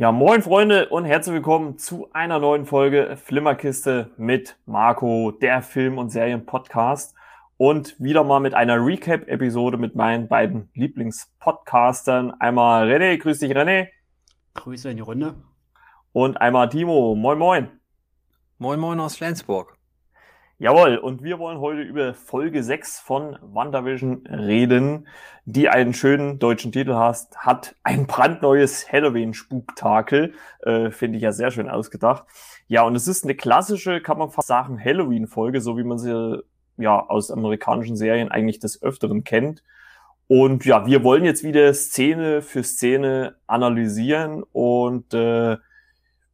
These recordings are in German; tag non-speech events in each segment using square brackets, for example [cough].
Ja, moin Freunde und herzlich willkommen zu einer neuen Folge Flimmerkiste mit Marco, der Film- und Serien-Podcast. Und wieder mal mit einer Recap-Episode mit meinen beiden Lieblingspodcastern. Einmal René, grüß dich René. Grüße in die Runde. Und einmal Timo, moin moin. Moin moin aus Flensburg. Jawohl, und wir wollen heute über Folge 6 von WandaVision reden, die einen schönen deutschen Titel hat, hat ein brandneues Halloween-Spuktakel, äh, finde ich ja sehr schön ausgedacht. Ja, und es ist eine klassische, kann man fast sagen, Halloween-Folge, so wie man sie ja aus amerikanischen Serien eigentlich des Öfteren kennt. Und ja, wir wollen jetzt wieder Szene für Szene analysieren und äh,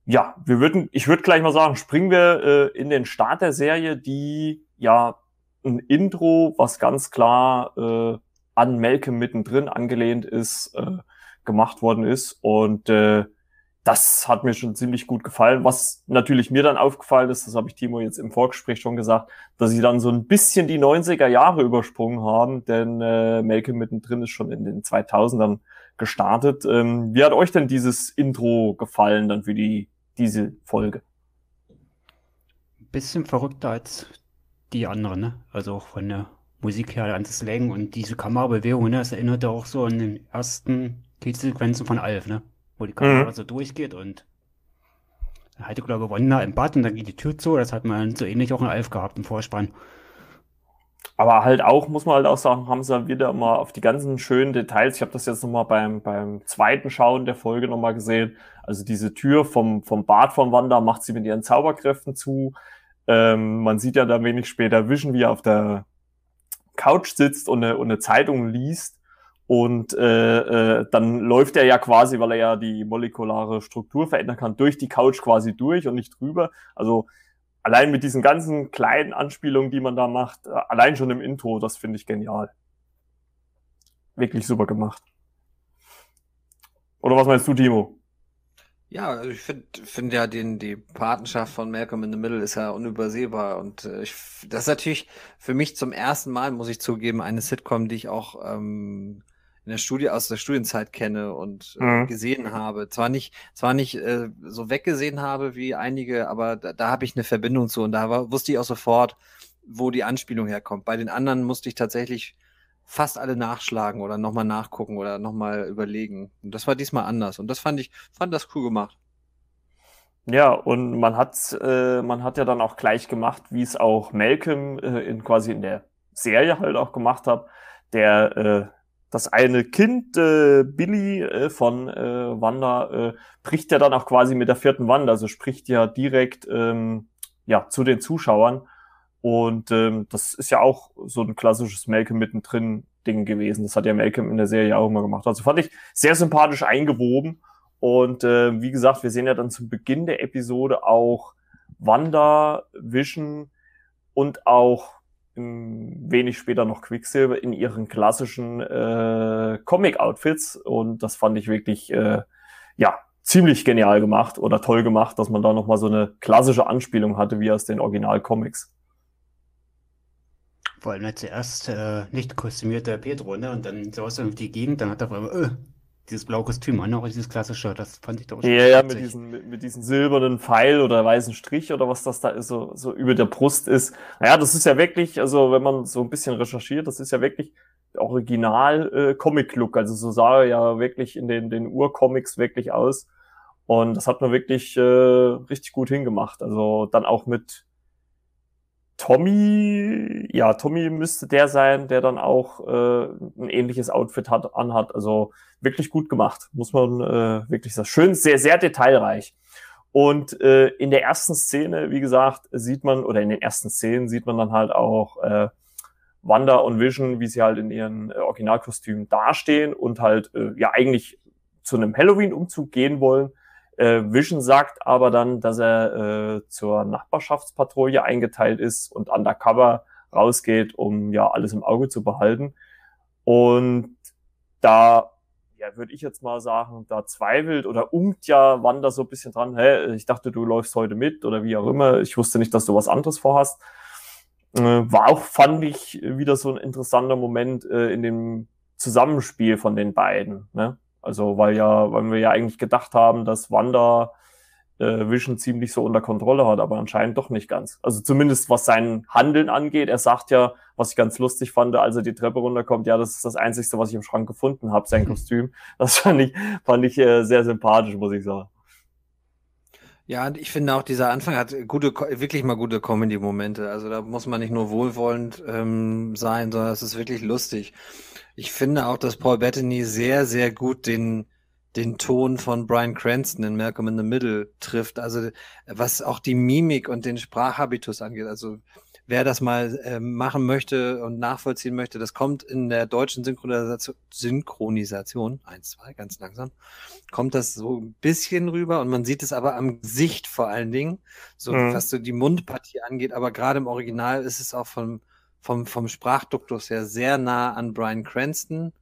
ja, wir würden, ich würde gleich mal sagen, springen wir äh, in den Start der Serie, die ja ein Intro, was ganz klar äh, an Malcolm mittendrin angelehnt ist, äh, gemacht worden ist. Und äh, das hat mir schon ziemlich gut gefallen. Was natürlich mir dann aufgefallen ist, das habe ich Timo jetzt im Vorgespräch schon gesagt, dass sie dann so ein bisschen die 90er Jahre übersprungen haben, denn äh, Malcolm mittendrin ist schon in den 2000ern gestartet. Ähm, wie hat euch denn dieses Intro gefallen dann für die diese Folge. Bisschen verrückter als die anderen, ne? Also auch von der Musik her, an Slang und diese Kamerabewegung, ne? Das erinnert auch so an den ersten Titelsequenzen von Alf, ne? Wo die Kamera mhm. so durchgeht und er hatte, glaube ich, Wanda im Bad und dann geht die Tür zu. Das hat man so ähnlich auch in Alf gehabt im Vorspann. Aber halt auch, muss man halt auch sagen, haben sie wieder mal auf die ganzen schönen Details. Ich habe das jetzt nochmal beim, beim zweiten Schauen der Folge nochmal gesehen. Also diese Tür vom, vom Bad von Wanda macht sie mit ihren Zauberkräften zu. Ähm, man sieht ja da wenig später Vision, wie er auf der Couch sitzt und eine, und eine Zeitung liest. Und äh, äh, dann läuft er ja quasi, weil er ja die molekulare Struktur verändern kann, durch die Couch quasi durch und nicht drüber. Also allein mit diesen ganzen kleinen Anspielungen, die man da macht, äh, allein schon im Intro, das finde ich genial. Wirklich super gemacht. Oder was meinst du, Timo? Ja, also ich finde find ja den, die Patenschaft von Malcolm in the Middle ist ja unübersehbar und äh, ich, das ist natürlich für mich zum ersten Mal, muss ich zugeben, eine Sitcom, die ich auch ähm, in der Studie aus der Studienzeit kenne und äh, mhm. gesehen habe. Zwar nicht, zwar nicht äh, so weggesehen habe wie einige, aber da, da habe ich eine Verbindung zu und da war, wusste ich auch sofort, wo die Anspielung herkommt. Bei den anderen musste ich tatsächlich fast alle nachschlagen oder nochmal nachgucken oder nochmal überlegen. Und das war diesmal anders. Und das fand ich, fand das cool gemacht. Ja, und man hat, äh, man hat ja dann auch gleich gemacht, wie es auch Malcolm äh, in quasi in der Serie halt auch gemacht hat, der äh, das eine Kind, äh, Billy äh, von äh, Wanda, äh, bricht ja dann auch quasi mit der vierten Wand, also spricht ja direkt ähm, ja, zu den Zuschauern. Und ähm, das ist ja auch so ein klassisches Malcolm mittendrin Ding gewesen. Das hat ja Malcolm in der Serie auch immer gemacht. Also fand ich sehr sympathisch eingewoben. Und äh, wie gesagt, wir sehen ja dann zum Beginn der Episode auch Wanda, Vision und auch wenig später noch Quicksilver in ihren klassischen äh, Comic-Outfits und das fand ich wirklich äh, ja ziemlich genial gemacht oder toll gemacht, dass man da noch mal so eine klassische Anspielung hatte wie aus den Original-Comics. Vor allem zuerst äh, nicht kostümierte Pedro, ne? Und dann saß er durch die Gegend, dann hat er auf äh, dieses blaue Kostüm an, auch dieses klassische, das fand ich doch schon Ja, ja, mit diesem, mit, mit diesem silbernen Pfeil oder weißen Strich oder was das da ist, so, so über der Brust ist. Naja, das ist ja wirklich, also wenn man so ein bisschen recherchiert, das ist ja wirklich original äh, Comic-Look. Also so sah er ja wirklich in den, den Urcomics wirklich aus. Und das hat man wirklich äh, richtig gut hingemacht. Also dann auch mit Tommy, ja, Tommy müsste der sein, der dann auch äh, ein ähnliches Outfit hat, anhat. Also wirklich gut gemacht, muss man äh, wirklich sagen. Schön, sehr, sehr detailreich. Und äh, in der ersten Szene, wie gesagt, sieht man, oder in den ersten Szenen sieht man dann halt auch äh, Wanda und Vision, wie sie halt in ihren äh, Originalkostümen dastehen und halt äh, ja eigentlich zu einem Halloween-Umzug gehen wollen. Äh, Vision sagt aber dann, dass er äh, zur Nachbarschaftspatrouille eingeteilt ist und undercover rausgeht, um ja alles im Auge zu behalten. Und da ja, würde ich jetzt mal sagen, da zweifelt oder unkt ja Wanda so ein bisschen dran, hä, ich dachte, du läufst heute mit oder wie auch immer. Ich wusste nicht, dass du was anderes vorhast. Äh, war auch, fand ich, wieder so ein interessanter Moment äh, in dem Zusammenspiel von den beiden. Ne? Also, weil ja, weil wir ja eigentlich gedacht haben, dass Wanda äh, Vision ziemlich so unter Kontrolle hat, aber anscheinend doch nicht ganz. Also zumindest was sein Handeln angeht. Er sagt ja, was ich ganz lustig fand, als er die Treppe runterkommt, ja, das ist das Einzige, was ich im Schrank gefunden habe, sein [laughs] Kostüm. Das fand ich, fand ich äh, sehr sympathisch, muss ich sagen. Ja, ich finde auch, dieser Anfang hat gute, wirklich mal gute Comedy-Momente. Also da muss man nicht nur wohlwollend ähm, sein, sondern es ist wirklich lustig. Ich finde auch, dass Paul Bettany sehr, sehr gut den, den Ton von Brian Cranston in Malcolm in the Middle trifft. Also was auch die Mimik und den Sprachhabitus angeht. Also wer das mal äh, machen möchte und nachvollziehen möchte, das kommt in der deutschen Synchronisation, Synchronisation, eins, zwei, ganz langsam, kommt das so ein bisschen rüber und man sieht es aber am Gesicht vor allen Dingen, so mhm. was so die Mundpartie angeht, aber gerade im Original ist es auch vom, vom, vom Sprachduktus her sehr nah an Brian Cranston.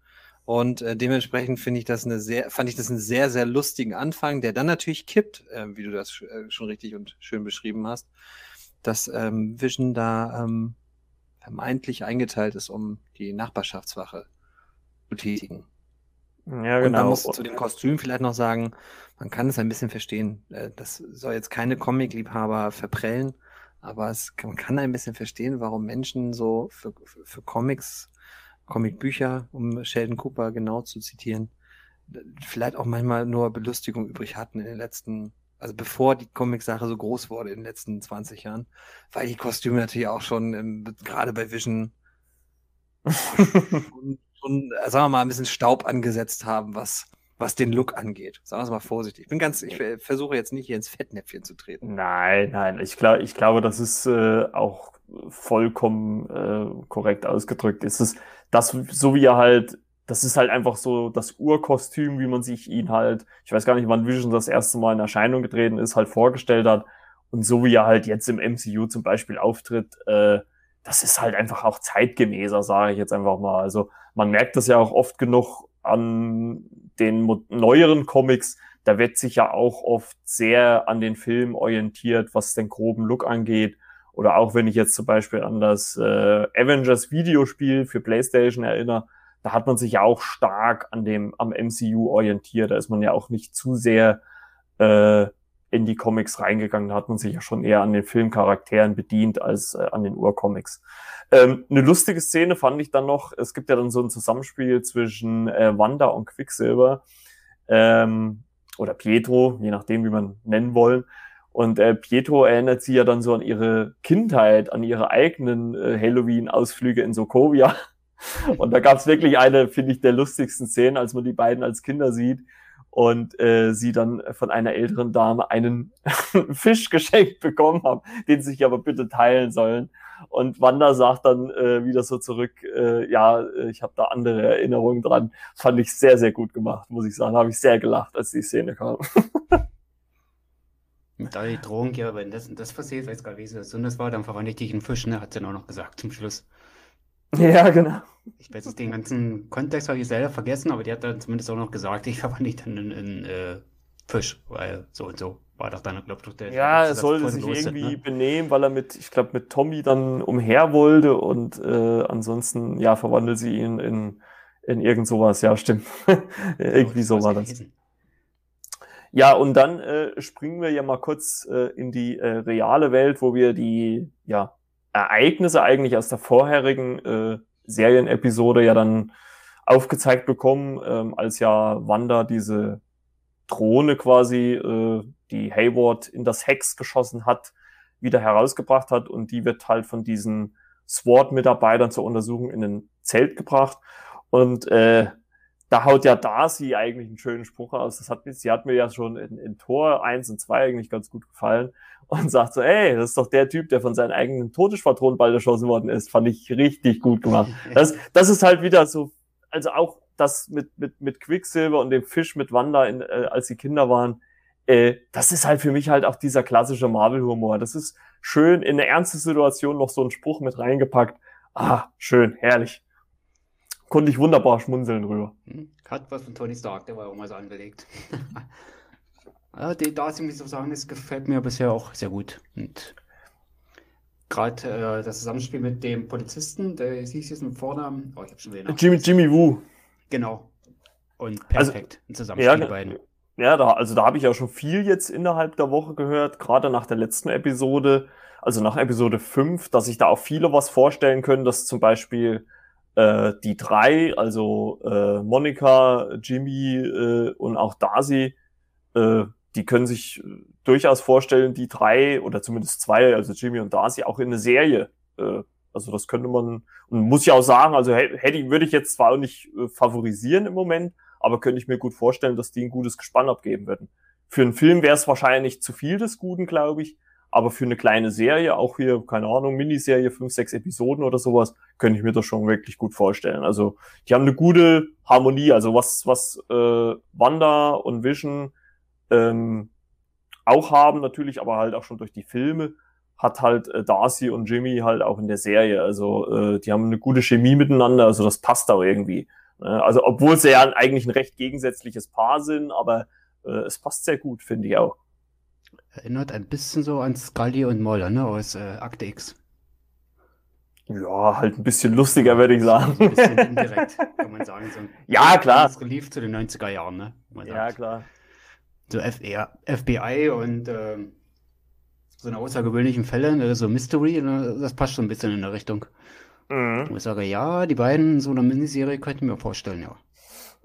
Und äh, dementsprechend finde ich das eine sehr, fand ich das einen sehr, sehr lustigen Anfang, der dann natürlich kippt, äh, wie du das äh, schon richtig und schön beschrieben hast dass ähm, Vision da ähm, vermeintlich eingeteilt ist, um die Nachbarschaftswache zu tätigen. Ja, genau. Und man muss zu dem Kostüm vielleicht noch sagen, man kann es ein bisschen verstehen. Äh, das soll jetzt keine Comic-Liebhaber verprellen, aber es, man kann ein bisschen verstehen, warum Menschen so für, für, für Comics, Comicbücher, um Sheldon Cooper genau zu zitieren, vielleicht auch manchmal nur Belustigung übrig hatten in den letzten also bevor die Comic-Sache so groß wurde in den letzten 20 Jahren, weil die Kostüme natürlich auch schon ähm, gerade bei Vision [laughs] schon, schon, äh, sagen wir mal, ein bisschen Staub angesetzt haben, was, was den Look angeht. Sagen wir es mal vorsichtig. Ich bin ganz, ich versuche jetzt nicht hier ins Fettnäpfchen zu treten. Nein, nein, ich, glaub, ich glaube, das ist äh, auch vollkommen äh, korrekt ausgedrückt. Es ist das, so wie er halt das ist halt einfach so das Urkostüm, wie man sich ihn halt, ich weiß gar nicht, wann Vision das erste Mal in Erscheinung getreten ist, halt vorgestellt hat. Und so wie er halt jetzt im MCU zum Beispiel auftritt, äh, das ist halt einfach auch zeitgemäßer, sage ich jetzt einfach mal. Also man merkt das ja auch oft genug an den neueren Comics. Da wird sich ja auch oft sehr an den Film orientiert, was den groben Look angeht. Oder auch wenn ich jetzt zum Beispiel an das äh, Avengers Videospiel für PlayStation erinnere, da hat man sich ja auch stark an dem, am MCU orientiert. Da ist man ja auch nicht zu sehr äh, in die Comics reingegangen. Da hat man sich ja schon eher an den Filmcharakteren bedient als äh, an den Urcomics. Ähm, eine lustige Szene fand ich dann noch, es gibt ja dann so ein Zusammenspiel zwischen äh, Wanda und Quicksilver ähm, oder Pietro, je nachdem, wie man nennen wollen. Und äh, Pietro erinnert sie ja dann so an ihre Kindheit, an ihre eigenen äh, Halloween-Ausflüge in Sokovia. [laughs] Und da gab es wirklich eine, finde ich, der lustigsten Szenen, als man die beiden als Kinder sieht und äh, sie dann von einer älteren Dame einen [laughs] Fisch geschenkt bekommen haben, den sie sich aber bitte teilen sollen. Und Wanda sagt dann äh, wieder so zurück, äh, ja, ich habe da andere Erinnerungen dran. Fand ich sehr, sehr gut gemacht, muss ich sagen. Habe ich sehr gelacht, als die Szene kam. [laughs] da die Drohung, ja, wenn das, das passiert, weiß gar nicht, wie es das war, dann verwandle ich dich in Fisch, ne? Hat sie dann auch noch gesagt zum Schluss. Ja, genau. Ich weiß jetzt den ganzen Kontext habe ich selber vergessen, aber die hat dann zumindest auch noch gesagt, ich verwandle dich dann in, in äh, Fisch, weil so und so war doch dann, glaube ich, der. Ja, er sollte sich irgendwie ne? benehmen, weil er mit, ich glaube, mit Tommy dann umher wollte und äh, ansonsten, ja, verwandelt sie ihn in, in irgend sowas. Ja, stimmt. [laughs] irgendwie so war das. Ja, und dann äh, springen wir ja mal kurz äh, in die äh, reale Welt, wo wir die, ja, Ereignisse eigentlich aus der vorherigen äh, Serienepisode ja dann aufgezeigt bekommen, ähm, als ja Wanda diese Drohne quasi, äh, die Hayward in das Hex geschossen hat, wieder herausgebracht hat und die wird halt von diesen SWAT-Mitarbeitern zur Untersuchung in ein Zelt gebracht. Und äh, da haut ja Darcy eigentlich einen schönen Spruch aus. Das hat, sie hat mir ja schon in, in Tor 1 und 2 eigentlich ganz gut gefallen und sagt so, ey, das ist doch der Typ, der von seinen eigenen Todesschwadronenball erschossen worden ist. Fand ich richtig gut gemacht. [laughs] Das, das ist halt wieder so, also auch das mit, mit, mit Quicksilver und dem Fisch mit Wanda, in, äh, als sie Kinder waren, äh, das ist halt für mich halt auch dieser klassische Marvel-Humor. Das ist schön in eine ernste Situation noch so einen Spruch mit reingepackt. Ah, schön, herrlich konnte ich wunderbar schmunzeln drüber. Hm, hat was von Tony Stark, der war auch mal so angelegt. [laughs] ja, die, da muss ich so sagen, das gefällt mir bisher auch sehr gut. Und gerade äh, das Zusammenspiel mit dem Polizisten, der hieß jetzt mit Vornamen, oh, ich hab schon wieder Jimmy, Jimmy Woo. Genau. Und perfekt also, Zusammenspiel ja, die beiden. Ja, da, also da habe ich ja schon viel jetzt innerhalb der Woche gehört, gerade nach der letzten Episode, also nach Episode 5, dass sich da auch viele was vorstellen können, dass zum Beispiel äh, die drei, also äh, Monika, Jimmy äh, und auch Darcy, äh, die können sich äh, durchaus vorstellen, die drei oder zumindest zwei, also Jimmy und Darcy, auch in eine Serie. Äh, also das könnte man, und muss ich auch sagen, also hätte würde ich jetzt zwar auch nicht äh, favorisieren im Moment, aber könnte ich mir gut vorstellen, dass die ein gutes Gespann abgeben würden. Für einen Film wäre es wahrscheinlich zu viel des Guten, glaube ich, aber für eine kleine Serie, auch hier, keine Ahnung, Miniserie, fünf, sechs Episoden oder sowas, könnte ich mir das schon wirklich gut vorstellen. Also die haben eine gute Harmonie, also was, was äh, Wanda und Vision ähm, auch haben natürlich, aber halt auch schon durch die Filme, hat halt äh, Darcy und Jimmy halt auch in der Serie. Also äh, die haben eine gute Chemie miteinander, also das passt auch irgendwie. Ne? Also obwohl sie ja eigentlich ein recht gegensätzliches Paar sind, aber äh, es passt sehr gut, finde ich auch. Erinnert ein bisschen so an Scully und Moller, ne, aus äh, Akte X. Ja, halt ein bisschen lustiger, würde ich sagen. Ein bisschen [laughs] indirekt, kann man sagen. So ja, klar. Das Relief zu den 90er Jahren, ne? Ja, klar. So FBI und äh, so eine außergewöhnlichen Fälle, ne, so Mystery, ne, das passt schon ein bisschen in der Richtung. Mhm. Ich sage, ja, die beiden, so eine Miniserie könnte ich mir vorstellen, ja.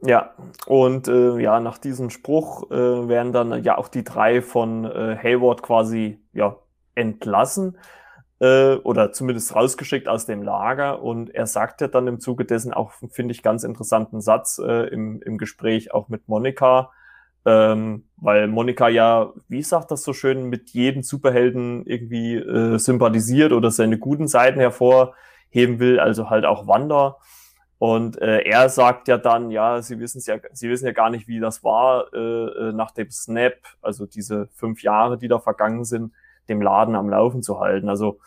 Ja, und äh, ja, nach diesem Spruch äh, werden dann ja auch die drei von äh, Hayward quasi ja entlassen äh, oder zumindest rausgeschickt aus dem Lager. Und er sagt ja dann im Zuge dessen auch, finde ich, ganz interessanten Satz äh, im, im Gespräch auch mit Monika, ähm, weil Monika ja, wie sagt das so schön, mit jedem Superhelden irgendwie äh, sympathisiert oder seine guten Seiten hervorheben will, also halt auch Wanda. Und äh, er sagt ja dann, ja, sie wissen ja, sie wissen ja gar nicht, wie das war äh, äh, nach dem Snap, also diese fünf Jahre, die da vergangen sind, dem Laden am Laufen zu halten. Also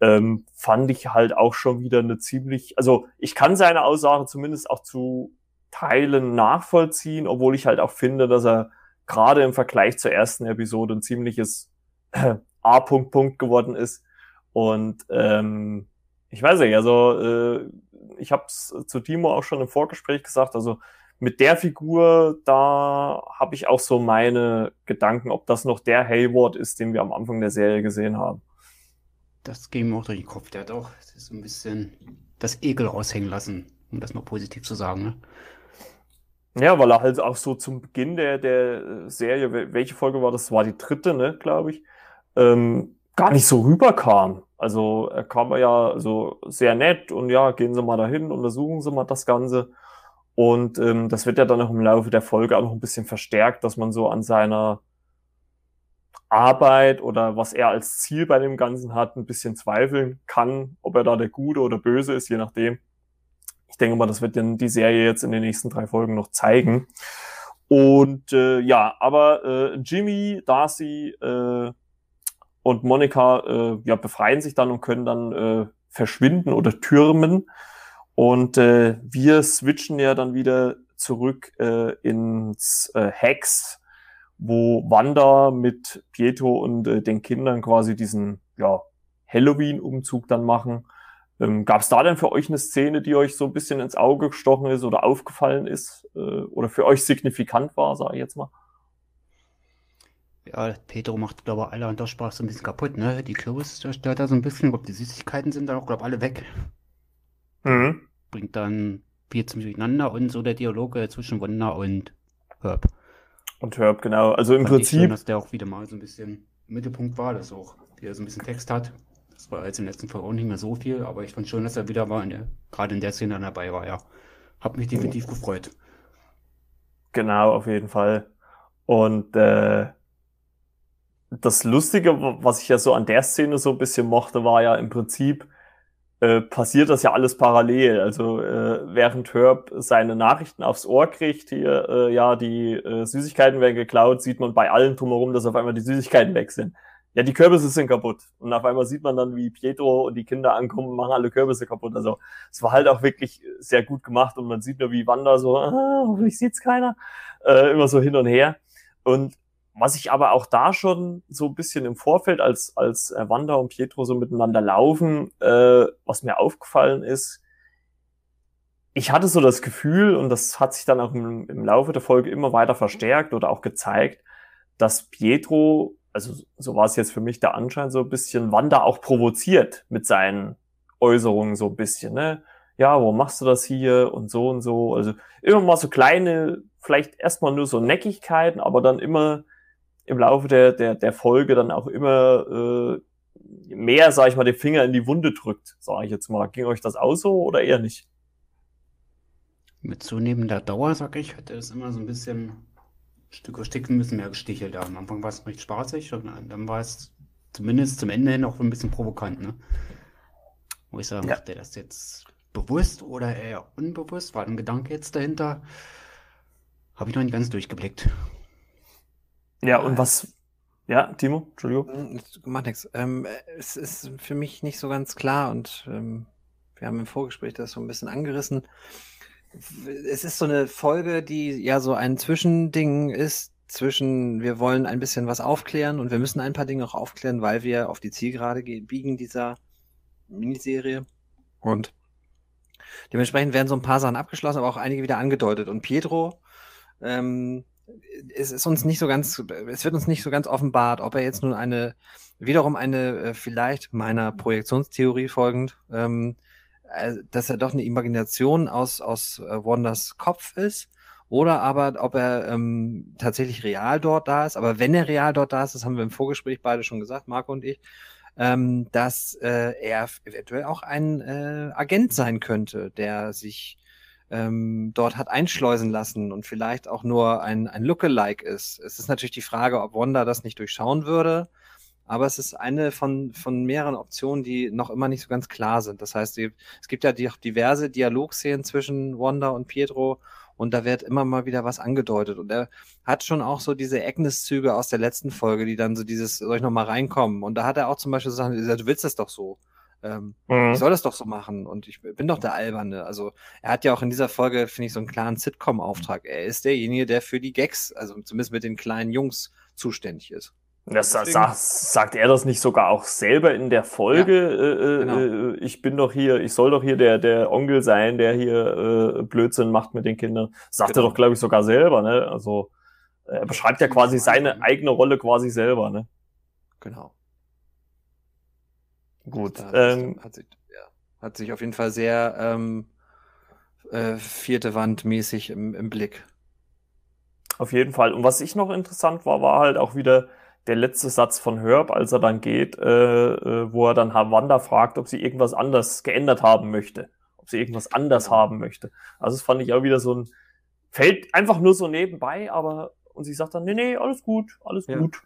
ähm, fand ich halt auch schon wieder eine ziemlich, also ich kann seine Aussage zumindest auch zu Teilen nachvollziehen, obwohl ich halt auch finde, dass er gerade im Vergleich zur ersten Episode ein ziemliches äh, A-Punkt Punkt geworden ist. Und ähm, ich weiß nicht, also äh, ich habe es zu Timo auch schon im Vorgespräch gesagt, also mit der Figur, da habe ich auch so meine Gedanken, ob das noch der Hayward ist, den wir am Anfang der Serie gesehen haben. Das ging mir auch durch den Kopf. Der hat auch so ein bisschen das Ekel raushängen lassen, um das mal positiv zu sagen. Ne? Ja, weil er halt auch so zum Beginn der, der Serie, welche Folge war das? War die dritte, ne, glaube ich, ähm, gar nicht so rüberkam. Also er kam ja so sehr nett und ja, gehen Sie mal dahin, untersuchen Sie mal das Ganze. Und ähm, das wird ja dann auch im Laufe der Folge auch noch ein bisschen verstärkt, dass man so an seiner Arbeit oder was er als Ziel bei dem Ganzen hat, ein bisschen zweifeln kann, ob er da der Gute oder Böse ist, je nachdem. Ich denke mal, das wird dann die Serie jetzt in den nächsten drei Folgen noch zeigen. Und äh, ja, aber äh, Jimmy, Darcy, äh, und Monika äh, ja, befreien sich dann und können dann äh, verschwinden oder türmen. Und äh, wir switchen ja dann wieder zurück äh, ins äh, Hex, wo Wanda mit Pietro und äh, den Kindern quasi diesen ja, Halloween-Umzug dann machen. Ähm, Gab es da denn für euch eine Szene, die euch so ein bisschen ins Auge gestochen ist oder aufgefallen ist äh, oder für euch signifikant war, sage ich jetzt mal? Ja, Pedro macht, glaube ich, alle an der Sprache so ein bisschen kaputt, ne? Die Kürbis zerstört da so ein bisschen. Ob die Süßigkeiten sind dann auch, glaube ich, alle weg. Mhm. Bringt dann viel zum Durcheinander und so der Dialog zwischen Wanda und Herb. Und Herb, genau. Also im Fand Prinzip. Schön, dass der auch wieder mal so ein bisschen im Mittelpunkt war, dass auch wieder so ein bisschen Text hat. Das war jetzt im letzten Fall auch nicht mehr so viel, aber ich fand schon, dass er wieder mal gerade in der Szene dabei war, ja. Hab mich definitiv gefreut. Genau, auf jeden Fall. Und äh, das Lustige, was ich ja so an der Szene so ein bisschen mochte, war ja im Prinzip, äh, passiert das ja alles parallel. Also äh, während Herb seine Nachrichten aufs Ohr kriegt, hier, äh, ja, die äh, Süßigkeiten werden geklaut, sieht man bei allen drumherum, dass auf einmal die Süßigkeiten weg sind. Ja, die Kürbisse sind kaputt. Und auf einmal sieht man dann, wie Pietro und die Kinder ankommen machen alle Kürbisse kaputt. Also es war halt auch wirklich sehr gut gemacht und man sieht nur, wie Wanda so, ah, hoffentlich sieht's keiner, äh, immer so hin und her. Und was ich aber auch da schon so ein bisschen im Vorfeld, als, als äh, Wanda und Pietro so miteinander laufen, äh, was mir aufgefallen ist, ich hatte so das Gefühl, und das hat sich dann auch im, im Laufe der Folge immer weiter verstärkt oder auch gezeigt, dass Pietro, also so war es jetzt für mich der Anschein, so ein bisschen Wanda auch provoziert mit seinen Äußerungen so ein bisschen, ne? Ja, warum machst du das hier und so und so? Also immer mal so kleine, vielleicht erstmal nur so Neckigkeiten, aber dann immer im Laufe der, der, der Folge dann auch immer äh, mehr, sag ich mal, den Finger in die Wunde drückt, sage ich jetzt mal. Ging euch das auch so oder eher nicht? Mit zunehmender Dauer, sag ich, hätte es immer so ein bisschen Stück für Stück ein bisschen mehr gestichelt. Am Anfang war es recht spaßig und dann war es zumindest zum Ende hin auch ein bisschen provokant, ne? Wo ich sagen, ja. macht er das jetzt bewusst oder eher unbewusst? War ein Gedanke jetzt dahinter? Habe ich noch nicht ganz durchgeblickt. Ja, und was. Ja, Timo, Entschuldigung. Hm, macht nichts. Ähm, es ist für mich nicht so ganz klar und ähm, wir haben im Vorgespräch das so ein bisschen angerissen. Es ist so eine Folge, die ja so ein Zwischending ist zwischen, wir wollen ein bisschen was aufklären und wir müssen ein paar Dinge auch aufklären, weil wir auf die Zielgerade biegen dieser Miniserie. Und dementsprechend werden so ein paar Sachen abgeschlossen, aber auch einige wieder angedeutet. Und Pietro, ähm, es ist uns nicht so ganz, es wird uns nicht so ganz offenbart, ob er jetzt nun eine, wiederum eine, äh, vielleicht meiner Projektionstheorie folgend, ähm, äh, dass er doch eine Imagination aus, aus äh, Wanders Kopf ist, oder aber ob er ähm, tatsächlich real dort da ist. Aber wenn er real dort da ist, das haben wir im Vorgespräch beide schon gesagt, Marco und ich, ähm, dass äh, er eventuell auch ein äh, Agent sein könnte, der sich ähm, dort hat einschleusen lassen und vielleicht auch nur ein, ein Lookalike ist. Es ist natürlich die Frage, ob Wanda das nicht durchschauen würde, aber es ist eine von, von mehreren Optionen, die noch immer nicht so ganz klar sind. Das heißt, es gibt ja die, diverse Dialogszenen zwischen Wanda und Pietro und da wird immer mal wieder was angedeutet. Und er hat schon auch so diese Agnes-Züge aus der letzten Folge, die dann so dieses, soll ich noch mal reinkommen? Und da hat er auch zum Beispiel Sachen gesagt, du willst das doch so. Ähm, mhm. Ich soll das doch so machen und ich bin doch der Alberne. Also er hat ja auch in dieser Folge, finde ich, so einen klaren Sitcom-Auftrag. Er ist derjenige, der für die Gags, also zumindest mit den kleinen Jungs, zuständig ist. Das sagt, sagt er das nicht sogar auch selber in der Folge? Ja, äh, äh, genau. äh, ich bin doch hier, ich soll doch hier der, der Onkel sein, der hier äh, Blödsinn macht mit den Kindern. Sagt genau. er doch, glaube ich, sogar selber, ne? Also er beschreibt ja quasi seine eigene Rolle quasi selber, ne? Genau. Gut. Da, ähm, hat, sich, ja, hat sich auf jeden Fall sehr ähm, äh, vierte Wand mäßig im, im Blick. Auf jeden Fall. Und was ich noch interessant war, war halt auch wieder der letzte Satz von Herb, als er dann geht, äh, äh, wo er dann Wanda fragt, ob sie irgendwas anders geändert haben möchte. Ob sie irgendwas anders ja. haben möchte. Also das fand ich auch wieder so ein, fällt einfach nur so nebenbei, aber, und sie sagt dann, nee, nee, alles gut, alles ja. gut.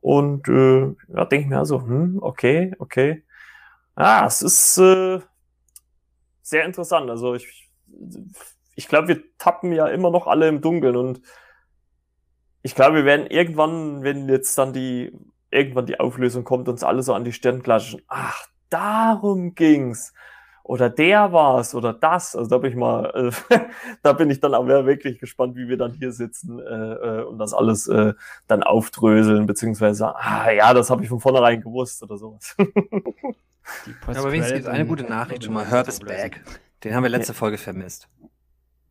Und äh, ja, denke mir also, hm, okay, okay. Ah, es ist äh, sehr interessant. Also ich, ich glaube, wir tappen ja immer noch alle im Dunkeln und ich glaube, wir werden irgendwann, wenn jetzt dann die irgendwann die Auflösung kommt, uns alle so an die Stirn klatschen. Ach, darum ging's. Oder der war's oder das. Also da bin ich mal, äh, [laughs] da bin ich dann aber wirklich gespannt, wie wir dann hier sitzen äh, äh, und das alles äh, dann aufdröseln, beziehungsweise, ah ja, das habe ich von vornherein gewusst oder sowas. [laughs] Ja, aber wenigstens gibt eine gute Nachricht schon mal. Herb is back. Den haben wir letzte ja. Folge vermisst.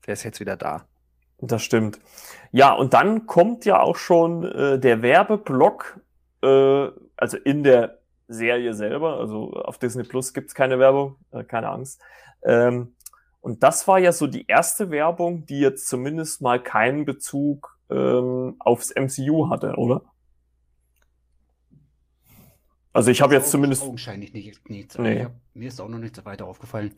Der ist jetzt wieder da. Das stimmt. Ja, und dann kommt ja auch schon äh, der Werbeblock, äh, also in der Serie selber. Also auf Disney Plus gibt's keine Werbung, äh, keine Angst. Ähm, und das war ja so die erste Werbung, die jetzt zumindest mal keinen Bezug ähm, aufs MCU hatte, oder? Also ich habe jetzt zumindest. Augenscheinlich nicht. nicht nee. hab, mir ist auch noch nicht so weiter aufgefallen.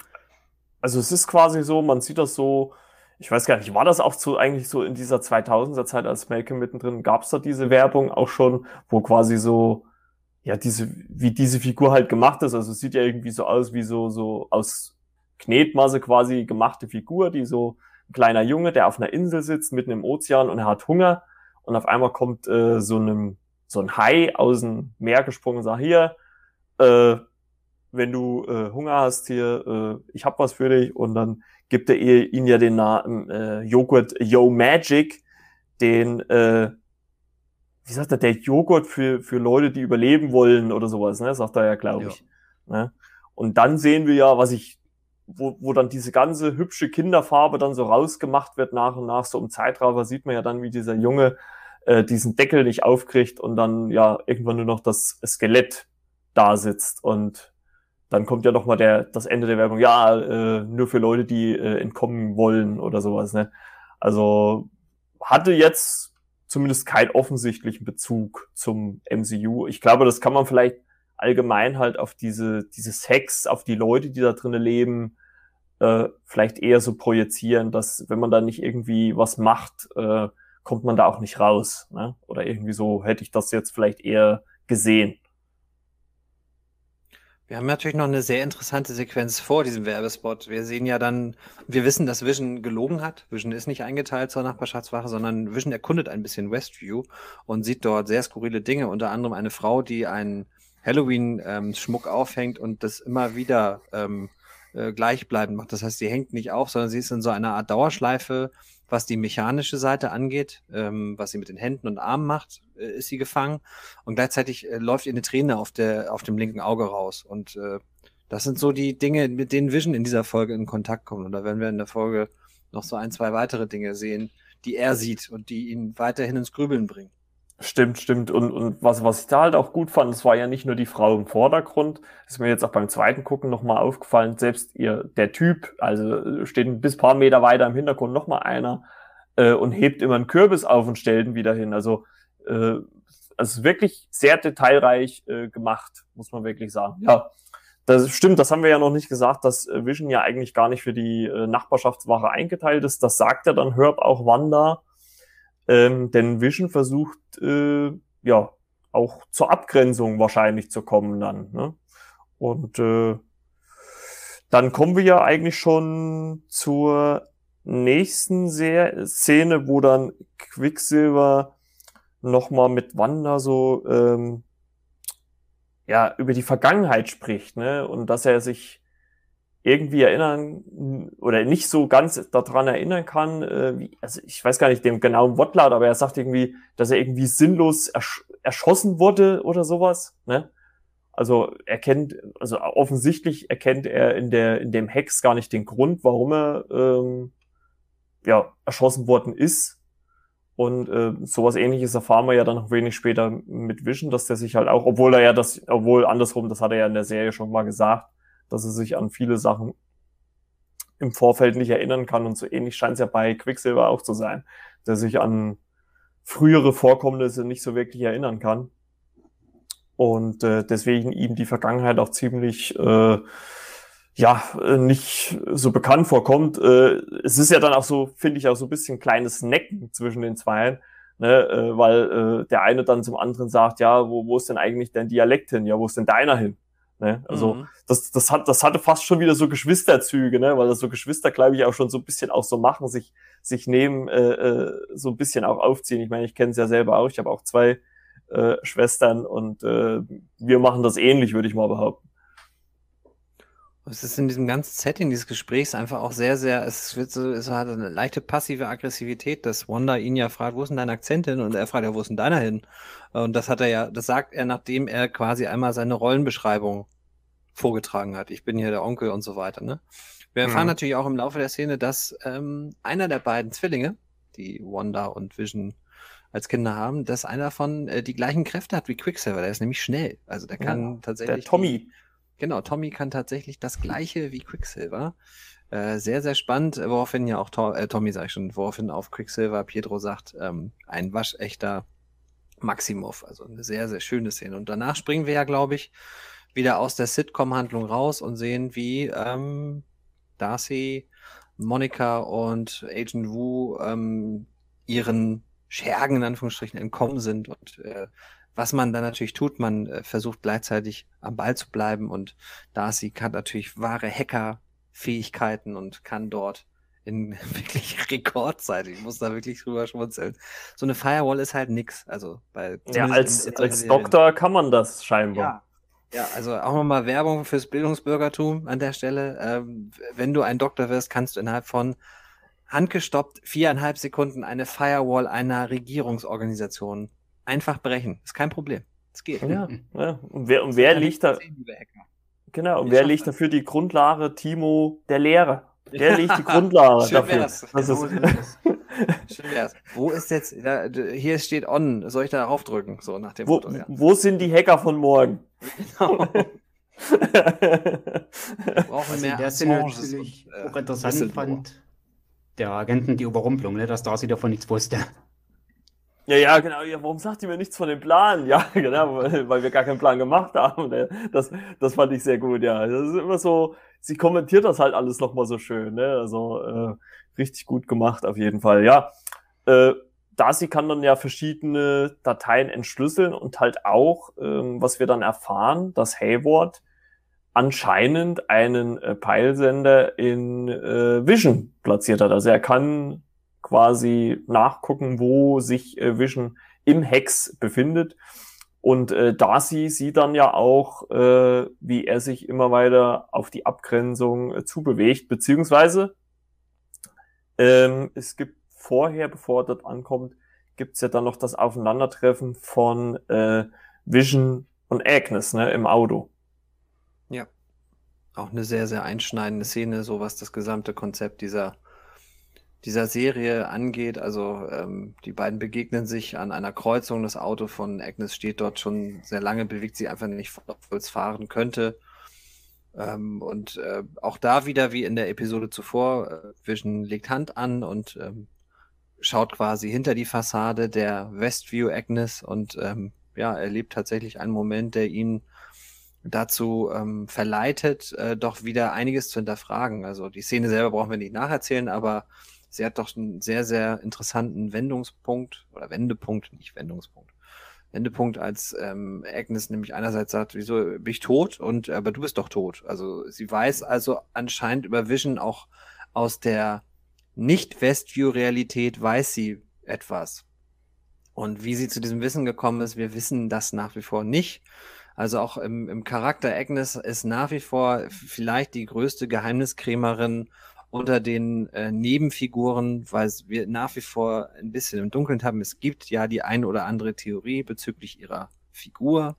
Also es ist quasi so, man sieht das so, ich weiß gar nicht, war das auch so eigentlich so in dieser 2000er Zeit als Malcolm mittendrin, gab es da diese Werbung auch schon, wo quasi so, ja, diese, wie diese Figur halt gemacht ist. Also es sieht ja irgendwie so aus wie so, so aus Knetmasse quasi gemachte Figur, die so ein kleiner Junge, der auf einer Insel sitzt, mitten im Ozean und er hat Hunger und auf einmal kommt äh, so einem so ein Hai aus dem Meer gesprungen und sagt, hier, äh, wenn du äh, Hunger hast hier, äh, ich hab was für dich und dann gibt er ihn ja den Namen äh, Joghurt Yo Magic, den, äh, wie sagt er, der Joghurt für, für Leute, die überleben wollen oder sowas, ne, sagt er ja, glaube ich. Ne? Und dann sehen wir ja, was ich wo, wo dann diese ganze hübsche Kinderfarbe dann so rausgemacht wird nach und nach, so im Zeitraffer sieht man ja dann, wie dieser Junge äh, diesen Deckel nicht aufkriegt und dann ja irgendwann nur noch das Skelett da sitzt und dann kommt ja noch mal der, das Ende der Werbung, ja, äh, nur für Leute, die äh, entkommen wollen oder sowas. Ne? Also hatte jetzt zumindest keinen offensichtlichen Bezug zum MCU. Ich glaube, das kann man vielleicht allgemein halt auf diese, diese Sex, auf die Leute, die da drinnen leben, äh, vielleicht eher so projizieren, dass wenn man da nicht irgendwie was macht, äh, kommt man da auch nicht raus. Ne? Oder irgendwie so hätte ich das jetzt vielleicht eher gesehen. Wir haben natürlich noch eine sehr interessante Sequenz vor diesem Werbespot. Wir sehen ja dann, wir wissen, dass Vision gelogen hat. Vision ist nicht eingeteilt zur Nachbarschaftswache, sondern Vision erkundet ein bisschen Westview und sieht dort sehr skurrile Dinge, unter anderem eine Frau, die einen Halloween-Schmuck ähm, aufhängt und das immer wieder ähm, äh, gleichbleibend macht. Das heißt, sie hängt nicht auf, sondern sie ist in so einer Art Dauerschleife was die mechanische Seite angeht, ähm, was sie mit den Händen und Armen macht, äh, ist sie gefangen. Und gleichzeitig äh, läuft ihr eine Träne auf, der, auf dem linken Auge raus. Und äh, das sind so die Dinge, mit denen Vision in dieser Folge in Kontakt kommt. Und da werden wir in der Folge noch so ein, zwei weitere Dinge sehen, die er sieht und die ihn weiterhin ins Grübeln bringen. Stimmt, stimmt. Und, und was, was ich da halt auch gut fand, es war ja nicht nur die Frau im Vordergrund, ist mir jetzt auch beim zweiten Gucken nochmal aufgefallen, selbst ihr, der Typ, also steht ein bis paar Meter weiter im Hintergrund nochmal einer äh, und hebt immer einen Kürbis auf und stellt ihn wieder hin. Also, äh, also wirklich sehr detailreich äh, gemacht, muss man wirklich sagen. Ja, das stimmt, das haben wir ja noch nicht gesagt, dass Vision ja eigentlich gar nicht für die äh, Nachbarschaftswache eingeteilt ist. Das sagt ja dann Herb auch Wanda ähm, denn Vision versucht äh, ja auch zur Abgrenzung wahrscheinlich zu kommen dann. Ne? Und äh, dann kommen wir ja eigentlich schon zur nächsten Se Szene, wo dann Quicksilver nochmal mit Wanda so ähm, ja über die Vergangenheit spricht, ne? Und dass er sich irgendwie erinnern oder nicht so ganz daran erinnern kann, äh, wie, also ich weiß gar nicht dem genauen Wortlaut, aber er sagt irgendwie, dass er irgendwie sinnlos ersch erschossen wurde oder sowas, ne? Also er kennt, also offensichtlich erkennt er in der in dem Hex gar nicht den Grund, warum er ähm, ja erschossen worden ist. Und äh, sowas ähnliches erfahren wir ja dann noch wenig später mit Vision, dass der sich halt auch, obwohl er ja das, obwohl andersrum, das hat er ja in der Serie schon mal gesagt, dass er sich an viele Sachen im Vorfeld nicht erinnern kann. Und so ähnlich scheint es ja bei Quicksilver auch zu sein, der sich an frühere Vorkommnisse nicht so wirklich erinnern kann. Und äh, deswegen ihm die Vergangenheit auch ziemlich äh, ja nicht so bekannt vorkommt. Äh, es ist ja dann auch so, finde ich, auch so ein bisschen kleines Necken zwischen den Zweien. Ne, äh, weil äh, der eine dann zum anderen sagt, ja, wo, wo ist denn eigentlich dein Dialekt hin? Ja, wo ist denn deiner hin? Ne? Also mhm. das, das, hat, das hatte fast schon wieder so Geschwisterzüge, ne? weil das so Geschwister, glaube ich, auch schon so ein bisschen auch so machen, sich, sich nehmen, äh, äh, so ein bisschen auch aufziehen. Ich meine, ich kenne es ja selber auch. Ich habe auch zwei äh, Schwestern und äh, wir machen das ähnlich, würde ich mal behaupten. Es ist in diesem ganzen Setting dieses Gesprächs einfach auch sehr, sehr, es wird so, es hat eine leichte passive Aggressivität, dass Wanda ihn ja fragt, wo ist denn dein Akzent hin? Und er fragt ja, wo ist denn deiner hin? Und das hat er ja, das sagt er, nachdem er quasi einmal seine Rollenbeschreibung vorgetragen hat. Ich bin hier der Onkel und so weiter. Ne? Wir erfahren mhm. natürlich auch im Laufe der Szene, dass ähm, einer der beiden Zwillinge, die Wanda und Vision als Kinder haben, dass einer von äh, die gleichen Kräfte hat wie Quicksilver. Der ist nämlich schnell. Also der kann ja, tatsächlich. Der Tommy. Genau, Tommy kann tatsächlich das gleiche wie Quicksilver. Äh, sehr, sehr spannend, woraufhin ja auch to äh, Tommy, sag ich schon, woraufhin auf Quicksilver Pietro sagt, ähm, ein waschechter Maximov. Also eine sehr, sehr schöne Szene. Und danach springen wir ja, glaube ich, wieder aus der Sitcom-Handlung raus und sehen, wie ähm, Darcy, Monika und Agent Wu ähm, ihren Schergen in Anführungsstrichen entkommen sind und äh, was man dann natürlich tut, man äh, versucht gleichzeitig am Ball zu bleiben und Darcy hat natürlich wahre Hacker-Fähigkeiten und kann dort in [laughs] wirklich Rekordzeit, ich muss da wirklich drüber schmunzeln. So eine Firewall ist halt nix, also bei Ja, als, in, in als Doktor kann man das scheinbar. Ja, ja, also auch nochmal Werbung fürs Bildungsbürgertum an der Stelle. Ähm, wenn du ein Doktor wirst, kannst du innerhalb von handgestoppt viereinhalb Sekunden eine Firewall einer Regierungsorganisation einfach brechen. Ist kein Problem. Es geht. Ja, ja. Und wer, und wer liegt da? Genau, und wer legt dafür die Grundlage? Timo der Lehre. Der legt die Grundlage [laughs] Schön dafür. wär's. Das ist, [laughs] Schön wär's. Wo ist jetzt, da, hier steht on, soll ich da draufdrücken? So nach dem wo, Motto, ja. wo sind die Hacker von morgen? Genau. [laughs] Wir brauchen ich mehr Assanges natürlich und, äh, auch interessant fand, der Agenten die Überrumpelung, ne, dass Darcy davon nichts wusste. Ja, ja, genau. Ja, warum sagt ihr mir nichts von dem Plan? Ja, [laughs] genau, weil, wir gar keinen Plan gemacht haben. Ne? Das, das fand ich sehr gut, ja. Das ist immer so, sie kommentiert das halt alles nochmal so schön, ne? Also äh, richtig gut gemacht auf jeden Fall. Ja, äh, Darcy kann dann ja verschiedene Dateien entschlüsseln und halt auch, ähm, was wir dann erfahren, dass Hayward anscheinend einen äh, Peilsender in äh, Vision platziert hat. Also er kann quasi nachgucken, wo sich äh, Vision im Hex befindet. Und äh, Darcy sieht dann ja auch, äh, wie er sich immer weiter auf die Abgrenzung äh, zubewegt, beziehungsweise ähm, es gibt vorher, bevor er dort ankommt, gibt's ja dann noch das Aufeinandertreffen von äh, Vision und Agnes ne, im Auto. Auch eine sehr, sehr einschneidende Szene, so was das gesamte Konzept dieser, dieser Serie angeht. Also ähm, die beiden begegnen sich an einer Kreuzung. Das Auto von Agnes steht dort schon sehr lange, bewegt sie einfach nicht, obwohl es fahren könnte. Ähm, und äh, auch da wieder, wie in der Episode zuvor, äh, Vision legt Hand an und ähm, schaut quasi hinter die Fassade der Westview Agnes und ähm, ja, erlebt tatsächlich einen Moment, der ihn dazu ähm, verleitet, äh, doch wieder einiges zu hinterfragen. Also die Szene selber brauchen wir nicht nacherzählen, aber sie hat doch einen sehr, sehr interessanten Wendungspunkt oder Wendepunkt, nicht Wendungspunkt. Wendepunkt, als ähm, Agnes nämlich einerseits sagt, wieso bin ich tot? Und aber du bist doch tot. Also sie weiß also anscheinend über Vision auch aus der Nicht-Westview-Realität weiß sie etwas. Und wie sie zu diesem Wissen gekommen ist, wir wissen das nach wie vor nicht. Also auch im, im Charakter Agnes ist nach wie vor vielleicht die größte Geheimniskrämerin unter den äh, Nebenfiguren, weil wir nach wie vor ein bisschen im Dunkeln haben. Es gibt ja die eine oder andere Theorie bezüglich ihrer Figur.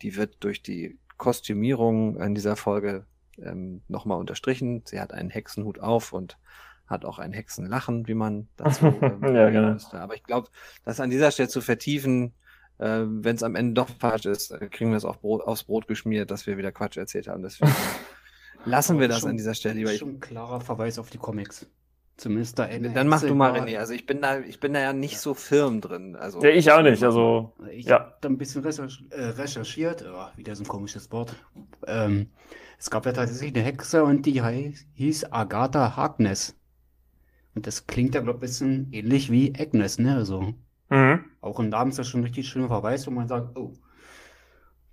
Die wird durch die Kostümierung in dieser Folge ähm, nochmal unterstrichen. Sie hat einen Hexenhut auf und hat auch ein Hexenlachen, wie man dazu [laughs] ähm, Ja, genau. müsste. Aber ich glaube, das an dieser Stelle zu vertiefen, äh, wenn es am Ende doch falsch ist, äh, kriegen wir es auf Brot, aufs Brot geschmiert, dass wir wieder Quatsch erzählt haben. Deswegen [laughs] lassen wir das Schon- an dieser Stelle lieber. Ich, Schon ein klarer Verweis auf die Comics. Zumindest da eine dann mach du mal, René. Also ich bin da, ich bin da ja nicht so firm drin. Also Ja, ich auch nicht. Also, Ich Ja. habe da ein bisschen äh, recherchiert, oh, wieder so ein komisches Wort. Ähm, es gab ja tatsächlich eine Hexe und die hieß Agatha Harkness. Und das klingt ja, glaube ich, ein bisschen ähnlich wie Agnes, ne? Also mhm. auch im Namen ist das schon ein richtig schöner Verweis, wo man sagt, oh,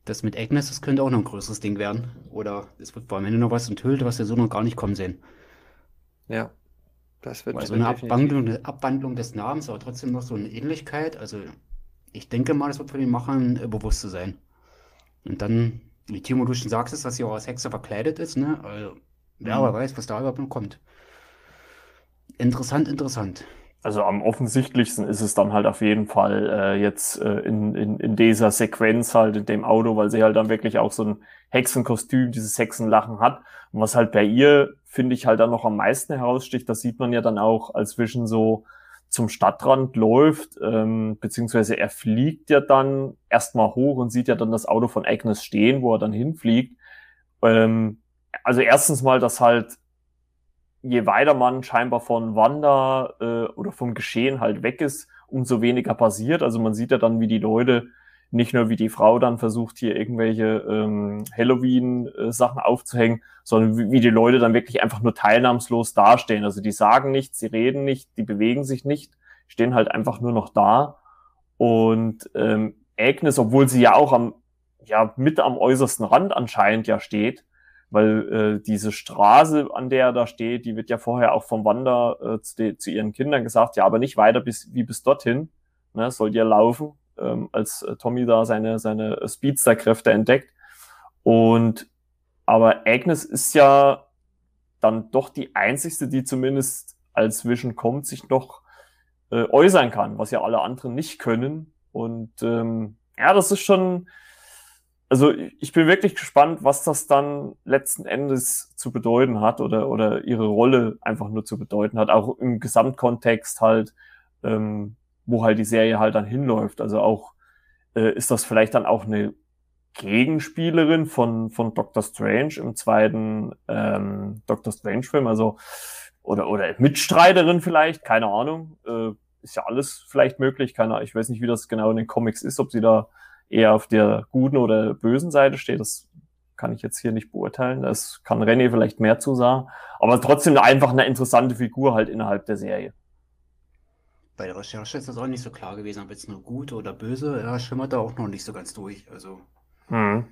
das mit Agnes, das könnte auch noch ein größeres Ding werden. Oder es wird am Ende noch was enthüllt, was wir so noch gar nicht kommen sehen. ja, das wird Also eine definitiv- Abwandlung, Abwandlung des Namens, aber trotzdem noch so eine Ähnlichkeit. Also ich denke mal, das wird von den Machern äh, bewusst zu sein. Und dann, wie Timo du schon sagst, ist, dass sie auch als Hexe verkleidet ist, ne? Also, wer Mhm. aber weiß, was da überhaupt noch kommt. Interessant, interessant. Also am offensichtlichsten ist es dann halt auf jeden Fall äh, jetzt äh, in, in, in dieser Sequenz halt in dem Auto, weil sie halt dann wirklich auch so ein Hexenkostüm, dieses Hexenlachen hat. Und was halt bei ihr, finde ich, halt dann noch am meisten heraussticht, das sieht man ja dann auch, als Vision so zum Stadtrand läuft, ähm, beziehungsweise er fliegt ja dann erstmal hoch und sieht ja dann das Auto von Agnes stehen, wo er dann hinfliegt. Ähm, also erstens mal, dass halt je weiter man scheinbar von Wanda äh, oder vom Geschehen halt weg ist, umso weniger passiert. Also man sieht ja dann, wie die Leute, nicht nur wie die Frau dann versucht, hier irgendwelche ähm, Halloween-Sachen aufzuhängen, sondern wie, wie die Leute dann wirklich einfach nur teilnahmslos dastehen. Also die sagen nichts, sie reden nicht, die bewegen sich nicht, stehen halt einfach nur noch da. Und ähm, Agnes, obwohl sie ja auch am, ja, mit am äußersten Rand anscheinend ja steht, weil äh, diese Straße, an der er da steht, die wird ja vorher auch vom Wander äh, zu, zu ihren Kindern gesagt, ja, aber nicht weiter bis wie bis dorthin, ne, soll ihr laufen, ähm, als äh, Tommy da seine seine Speedster-Kräfte entdeckt. Und aber Agnes ist ja dann doch die einzigste, die zumindest als Vision kommt, sich noch äh, äußern kann, was ja alle anderen nicht können. Und ähm, ja, das ist schon also ich bin wirklich gespannt, was das dann letzten Endes zu bedeuten hat oder, oder ihre Rolle einfach nur zu bedeuten hat, auch im Gesamtkontext halt, ähm, wo halt die Serie halt dann hinläuft. Also auch, äh, ist das vielleicht dann auch eine Gegenspielerin von, von Doctor Strange im zweiten ähm, Doctor Strange-Film, also oder, oder Mitstreiterin vielleicht, keine Ahnung. Äh, ist ja alles vielleicht möglich, keine Ahnung. Ich weiß nicht, wie das genau in den Comics ist, ob sie da eher auf der guten oder bösen Seite steht. Das kann ich jetzt hier nicht beurteilen. Das kann René vielleicht mehr zu sagen. Aber trotzdem einfach eine interessante Figur halt innerhalb der Serie. Bei der Recherche ist das auch nicht so klar gewesen, ob jetzt nur gut oder böse. Er schimmert da auch noch nicht so ganz durch. Also hm.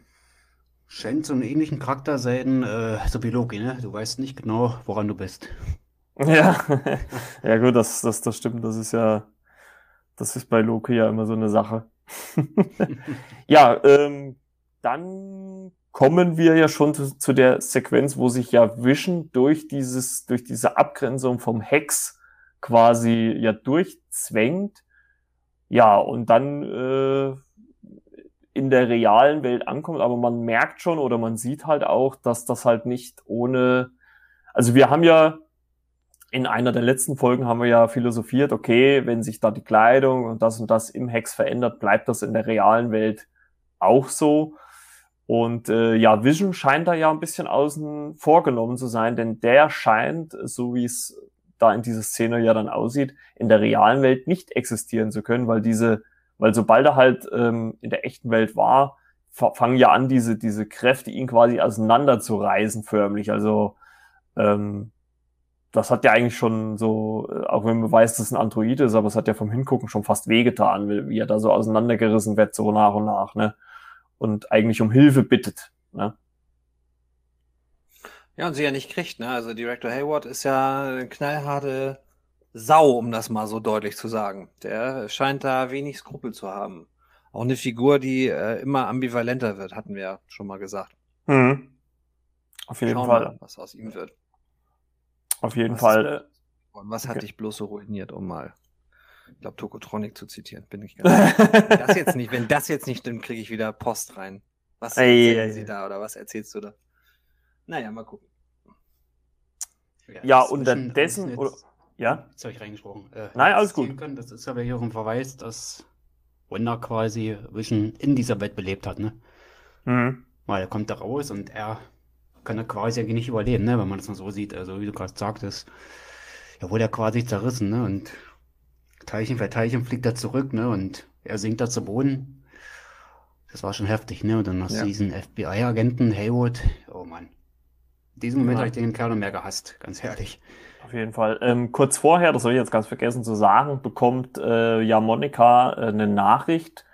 scheint so einen ähnlichen Charakter sein, äh, so wie Loki, ne? Du weißt nicht genau, woran du bist. Ja, [laughs] ja gut, das, das, das stimmt. Das ist ja, das ist bei Loki ja immer so eine Sache. [laughs] ja, ähm, dann kommen wir ja schon zu, zu, der Sequenz, wo sich ja Vision durch dieses, durch diese Abgrenzung vom Hex quasi ja durchzwängt. Ja, und dann äh, in der realen Welt ankommt, aber man merkt schon oder man sieht halt auch, dass das halt nicht ohne, also wir haben ja in einer der letzten Folgen haben wir ja philosophiert, okay, wenn sich da die Kleidung und das und das im Hex verändert, bleibt das in der realen Welt auch so. Und äh, ja, Vision scheint da ja ein bisschen außen vorgenommen zu sein, denn der scheint, so wie es da in dieser Szene ja dann aussieht, in der realen Welt nicht existieren zu können, weil diese, weil sobald er halt ähm, in der echten Welt war, fangen ja an, diese, diese Kräfte ihn quasi auseinanderzureißen, förmlich. Also ähm, das hat ja eigentlich schon so, äh, auch wenn man weiß, dass es ein Android ist, aber es hat ja vom Hingucken schon fast wehgetan, wie er da so auseinandergerissen wird, so nach und nach, ne? Und eigentlich um Hilfe bittet, ne? Ja, und sie ja nicht kriegt, ne? Also Director Hayward ist ja eine knallharte Sau, um das mal so deutlich zu sagen. Der scheint da wenig Skrupel zu haben. Auch eine Figur, die äh, immer ambivalenter wird, hatten wir ja schon mal gesagt. Mhm. Auf jeden Schauen Fall. Mal, was aus ihm wird. Auf jeden was Fall. Ist, und was hat okay. dich bloß so ruiniert, um mal, ich glaube, Tokotronic zu zitieren? Bin ich [laughs] ganz wenn das jetzt nicht, Wenn das jetzt nicht stimmt, kriege ich wieder Post rein. Was erzählen ey, Sie da oder was erzählst du da? Naja, mal gucken. Ja, ja unterdessen. Oder, ja? Jetzt habe ich reingesprochen. Äh, Nein, alles gut. Können. Das ist aber hier auch ein Verweis, dass Wanda quasi Vision in dieser Welt belebt hat, ne? Mhm. Weil er kommt da raus und er kann er quasi nicht überleben, ne, wenn man das mal so sieht. Also wie du gerade sagtest, ja wurde er quasi zerrissen, ne? Und Teilchen für Teilchen fliegt er zurück, ne? Und er sinkt da zu Boden. Das war schon heftig, ne? Und dann hast ja. du diesen FBI-Agenten, Haywood. Oh Mann. In diesem Moment ja. habe ich den Kerl noch mehr gehasst, ganz ehrlich. Auf jeden Fall. Ähm, kurz vorher, das soll ich jetzt ganz vergessen zu sagen, bekommt äh, ja Monika äh, eine Nachricht,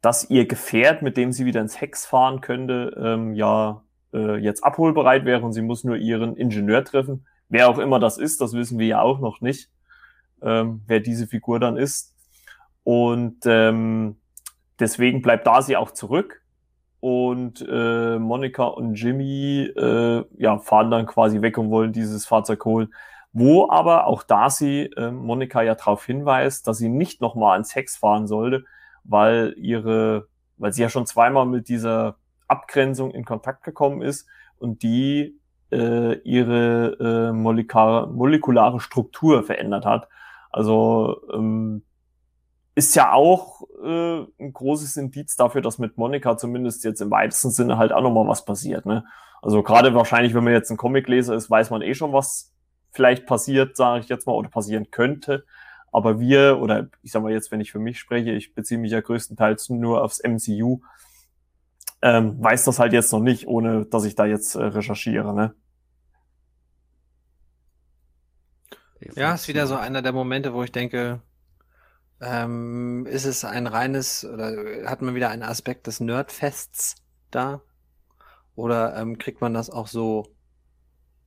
dass ihr Gefährt, mit dem sie wieder ins Hex fahren könnte, ähm, ja äh, jetzt abholbereit wäre und sie muss nur ihren Ingenieur treffen. Wer auch immer das ist, das wissen wir ja auch noch nicht, ähm, wer diese Figur dann ist. Und ähm, deswegen bleibt Darcy auch zurück. Und äh, Monika und Jimmy äh, ja, fahren dann quasi weg und wollen dieses Fahrzeug holen. Wo aber auch Darcy äh, Monika ja darauf hinweist, dass sie nicht nochmal ans Hex fahren sollte, weil ihre, weil sie ja schon zweimal mit dieser Abgrenzung in Kontakt gekommen ist und die äh, ihre äh, molekulare, molekulare Struktur verändert hat. Also ähm, ist ja auch äh, ein großes Indiz dafür, dass mit Monika zumindest jetzt im weitesten Sinne halt auch nochmal was passiert. Ne? Also gerade wahrscheinlich, wenn man jetzt ein Comicleser ist, weiß man eh schon, was vielleicht passiert, sage ich jetzt mal, oder passieren könnte. Aber wir, oder ich sag mal jetzt, wenn ich für mich spreche, ich beziehe mich ja größtenteils nur aufs MCU, ähm, weiß das halt jetzt noch nicht, ohne dass ich da jetzt äh, recherchiere. Ne? Ja, ist wieder so einer der Momente, wo ich denke, ähm, ist es ein reines, oder hat man wieder einen Aspekt des Nerdfests da? Oder ähm, kriegt man das auch so,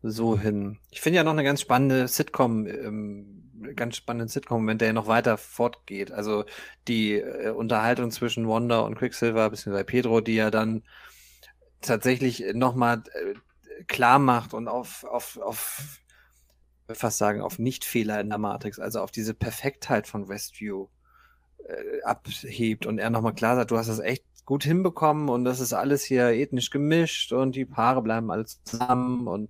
so hin? Ich finde ja noch eine ganz spannende Sitcom ähm, ganz spannenden Sitcom-Moment, der ja noch weiter fortgeht. Also die äh, Unterhaltung zwischen Wanda und Quicksilver, beziehungsweise Pedro, die ja dann tatsächlich nochmal äh, klar macht und auf, auf, auf fast sagen, auf Nichtfehler in der Matrix, also auf diese Perfektheit von Westview äh, abhebt und er nochmal klar sagt, du hast das echt gut hinbekommen und das ist alles hier ethnisch gemischt und die Paare bleiben alle zusammen und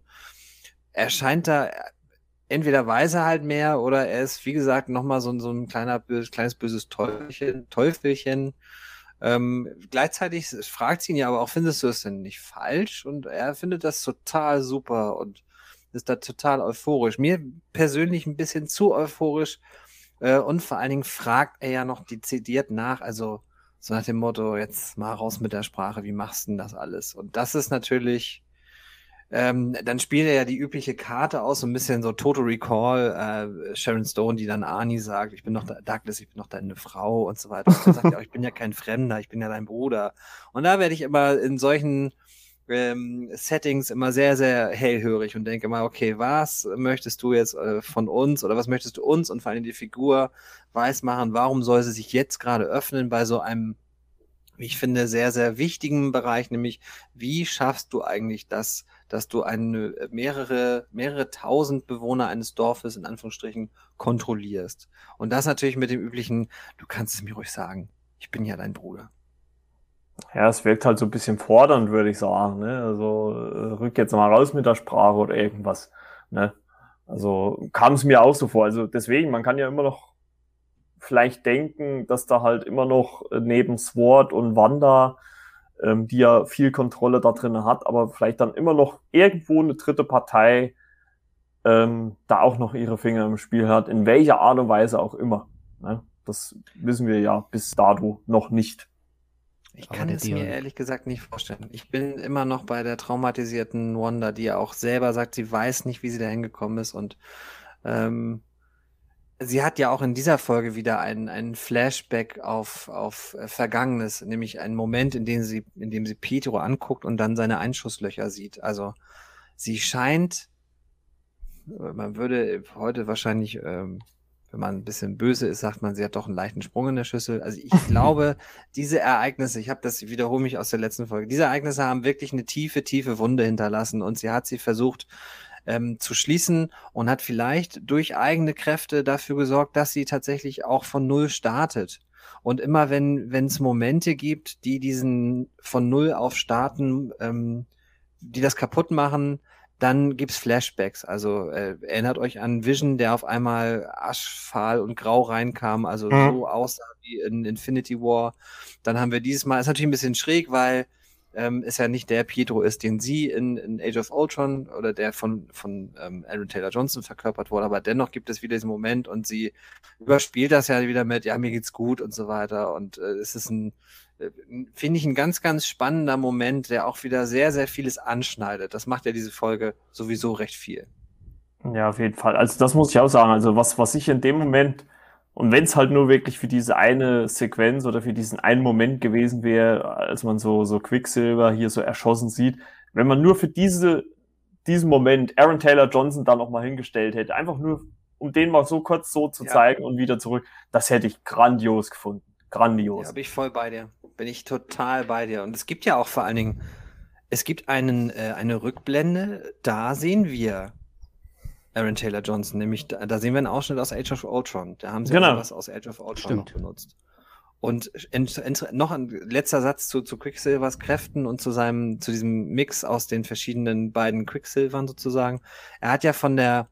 er scheint da entweder weiß er halt mehr oder er ist, wie gesagt, nochmal so, so ein kleiner, kleines böses Teufelchen, Teufelchen. Ähm, gleichzeitig fragt sie ihn ja aber auch, findest du es denn nicht falsch? Und er findet das total super und ist da total euphorisch. Mir persönlich ein bisschen zu euphorisch. Äh, und vor allen Dingen fragt er ja noch dezidiert nach, also so nach dem Motto, jetzt mal raus mit der Sprache, wie machst du denn das alles? Und das ist natürlich, ähm, dann spielt er ja die übliche Karte aus, so ein bisschen so Total Recall, äh, Sharon Stone, die dann Arnie sagt, ich bin noch Douglas, ich bin noch deine Frau und so weiter. Und dann sagt er, ich bin ja kein Fremder, ich bin ja dein Bruder. Und da werde ich immer in solchen ähm, Settings immer sehr, sehr hellhörig und denke mal, okay, was möchtest du jetzt äh, von uns oder was möchtest du uns und vor allem die Figur weismachen, warum soll sie sich jetzt gerade öffnen bei so einem, ich finde, sehr, sehr wichtigen Bereich, nämlich wie schaffst du eigentlich das, dass du eine, mehrere, mehrere tausend Bewohner eines Dorfes in Anführungsstrichen kontrollierst. Und das natürlich mit dem üblichen, du kannst es mir ruhig sagen, ich bin ja dein Bruder. Ja, es wirkt halt so ein bisschen fordernd, würde ich sagen. Ne? Also äh, rück jetzt mal raus mit der Sprache oder irgendwas. Ne? Also kam es mir auch so vor. Also deswegen, man kann ja immer noch vielleicht denken, dass da halt immer noch neben Sword und Wanda, ähm, die ja viel Kontrolle da drin hat, aber vielleicht dann immer noch irgendwo eine dritte Partei ähm, da auch noch ihre Finger im Spiel hat, in welcher Art und Weise auch immer. Ne? Das wissen wir ja bis dato noch nicht. Ich kann es mir ehrlich gesagt nicht vorstellen. Ich bin immer noch bei der traumatisierten Wanda, die ja auch selber sagt, sie weiß nicht, wie sie da hingekommen ist. Und ähm, sie hat ja auch in dieser Folge wieder einen, einen Flashback auf, auf äh, Vergangenes, nämlich einen Moment, in dem sie, in dem sie Petro anguckt und dann seine Einschusslöcher sieht. Also sie scheint, man würde heute wahrscheinlich ähm, wenn man ein bisschen böse ist, sagt man, sie hat doch einen leichten Sprung in der Schüssel. Also ich [laughs] glaube, diese Ereignisse, ich habe das, ich wiederhole mich aus der letzten Folge, diese Ereignisse haben wirklich eine tiefe, tiefe Wunde hinterlassen und sie hat sie versucht ähm, zu schließen und hat vielleicht durch eigene Kräfte dafür gesorgt, dass sie tatsächlich auch von Null startet. Und immer wenn wenn es Momente gibt, die diesen von Null auf starten, ähm, die das kaputt machen, dann gibt's Flashbacks. Also äh, erinnert euch an Vision, der auf einmal aschfahl und grau reinkam, also mhm. so aussah wie in Infinity War. Dann haben wir dieses Mal, ist natürlich ein bisschen schräg, weil ähm, es ja nicht der Pietro ist, den sie in, in Age of Ultron oder der von, von ähm, Aaron Taylor Johnson verkörpert wurde, aber dennoch gibt es wieder diesen Moment und sie überspielt das ja wieder mit, ja, mir geht's gut und so weiter. Und äh, es ist ein finde ich ein ganz, ganz spannender Moment, der auch wieder sehr, sehr vieles anschneidet. Das macht ja diese Folge sowieso recht viel. Ja, auf jeden Fall. Also das muss ich auch sagen. Also was, was ich in dem Moment, und wenn es halt nur wirklich für diese eine Sequenz oder für diesen einen Moment gewesen wäre, als man so, so Quicksilver hier so erschossen sieht, wenn man nur für diese, diesen Moment Aaron Taylor Johnson da nochmal hingestellt hätte, einfach nur, um den mal so kurz so zu ja. zeigen und wieder zurück, das hätte ich grandios gefunden. Grandios. Ja, bin ich voll bei dir. Bin ich total bei dir. Und es gibt ja auch vor allen Dingen, es gibt einen, äh, eine Rückblende, da sehen wir Aaron Taylor Johnson, nämlich da, da, sehen wir einen Ausschnitt aus Age of Ultron. Da haben sie genau. was aus Age of Ultron noch benutzt. Und in, in, noch ein letzter Satz zu, zu Quicksilvers Kräften und zu seinem, zu diesem Mix aus den verschiedenen beiden Quicksilvern sozusagen. Er hat ja von der,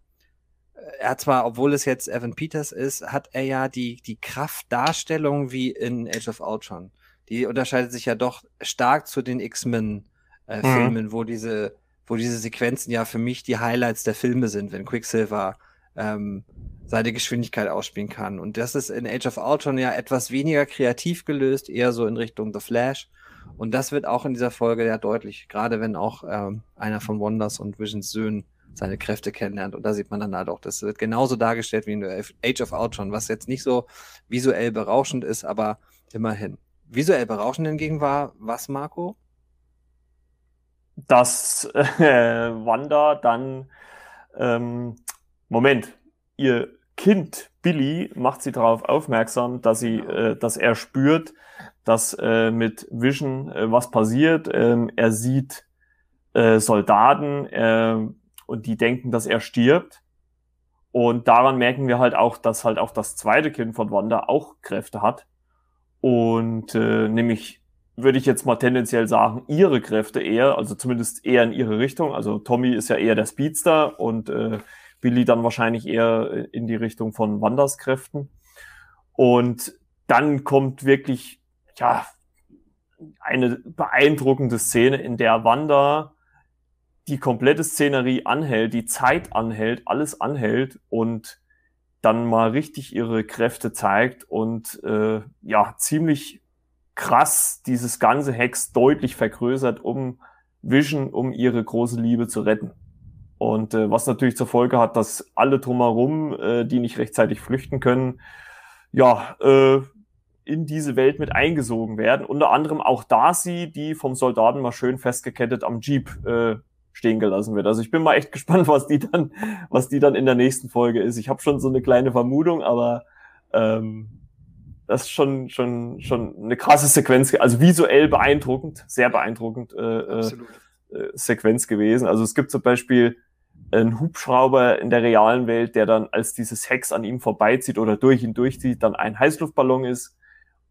er hat zwar, obwohl es jetzt Evan Peters ist, hat er ja die, die Kraftdarstellung wie in Age of Ultron. Die unterscheidet sich ja doch stark zu den X-Men-Filmen, äh, mhm. wo diese, wo diese Sequenzen ja für mich die Highlights der Filme sind, wenn Quicksilver ähm, seine Geschwindigkeit ausspielen kann. Und das ist in Age of Ultron ja etwas weniger kreativ gelöst, eher so in Richtung The Flash. Und das wird auch in dieser Folge ja deutlich, gerade wenn auch ähm, einer von Wonders und Visions Söhnen seine Kräfte kennenlernt. Und da sieht man dann halt auch, das wird genauso dargestellt wie in Age of Ultron, was jetzt nicht so visuell berauschend ist, aber immerhin. Visuell berauschend hingegen war was, Marco? Dass äh, Wanda dann, ähm, Moment, ihr Kind Billy macht sie darauf aufmerksam, dass sie, genau. äh, dass er spürt, dass äh, mit Vision äh, was passiert. Ähm, er sieht äh, Soldaten, äh, und die denken, dass er stirbt. Und daran merken wir halt auch, dass halt auch das zweite Kind von Wanda auch Kräfte hat. Und äh, nämlich würde ich jetzt mal tendenziell sagen, ihre Kräfte eher, also zumindest eher in ihre Richtung. Also Tommy ist ja eher der Speedster und äh, Billy dann wahrscheinlich eher in die Richtung von Wanders Kräften. Und dann kommt wirklich, ja, eine beeindruckende Szene, in der Wanda die komplette Szenerie anhält, die Zeit anhält, alles anhält und dann mal richtig ihre Kräfte zeigt und äh, ja, ziemlich krass dieses ganze Hex deutlich vergrößert, um Vision, um ihre große Liebe zu retten. Und äh, was natürlich zur Folge hat, dass alle drumherum, äh, die nicht rechtzeitig flüchten können, ja, äh, in diese Welt mit eingesogen werden. Unter anderem auch Darcy, die vom Soldaten mal schön festgekettet am Jeep äh, stehen gelassen wird. Also ich bin mal echt [laughs] gespannt, was die dann, was die dann in der nächsten Folge ist. Ich habe schon so eine kleine Vermutung, aber ähm, das ist schon, schon, schon eine krasse Sequenz, also visuell beeindruckend, sehr beeindruckend äh, äh, äh, Sequenz gewesen. Also es gibt zum Beispiel einen Hubschrauber in der realen Welt, der dann, als dieses Hex an ihm vorbeizieht oder durch ihn durchzieht, dann ein Heißluftballon ist.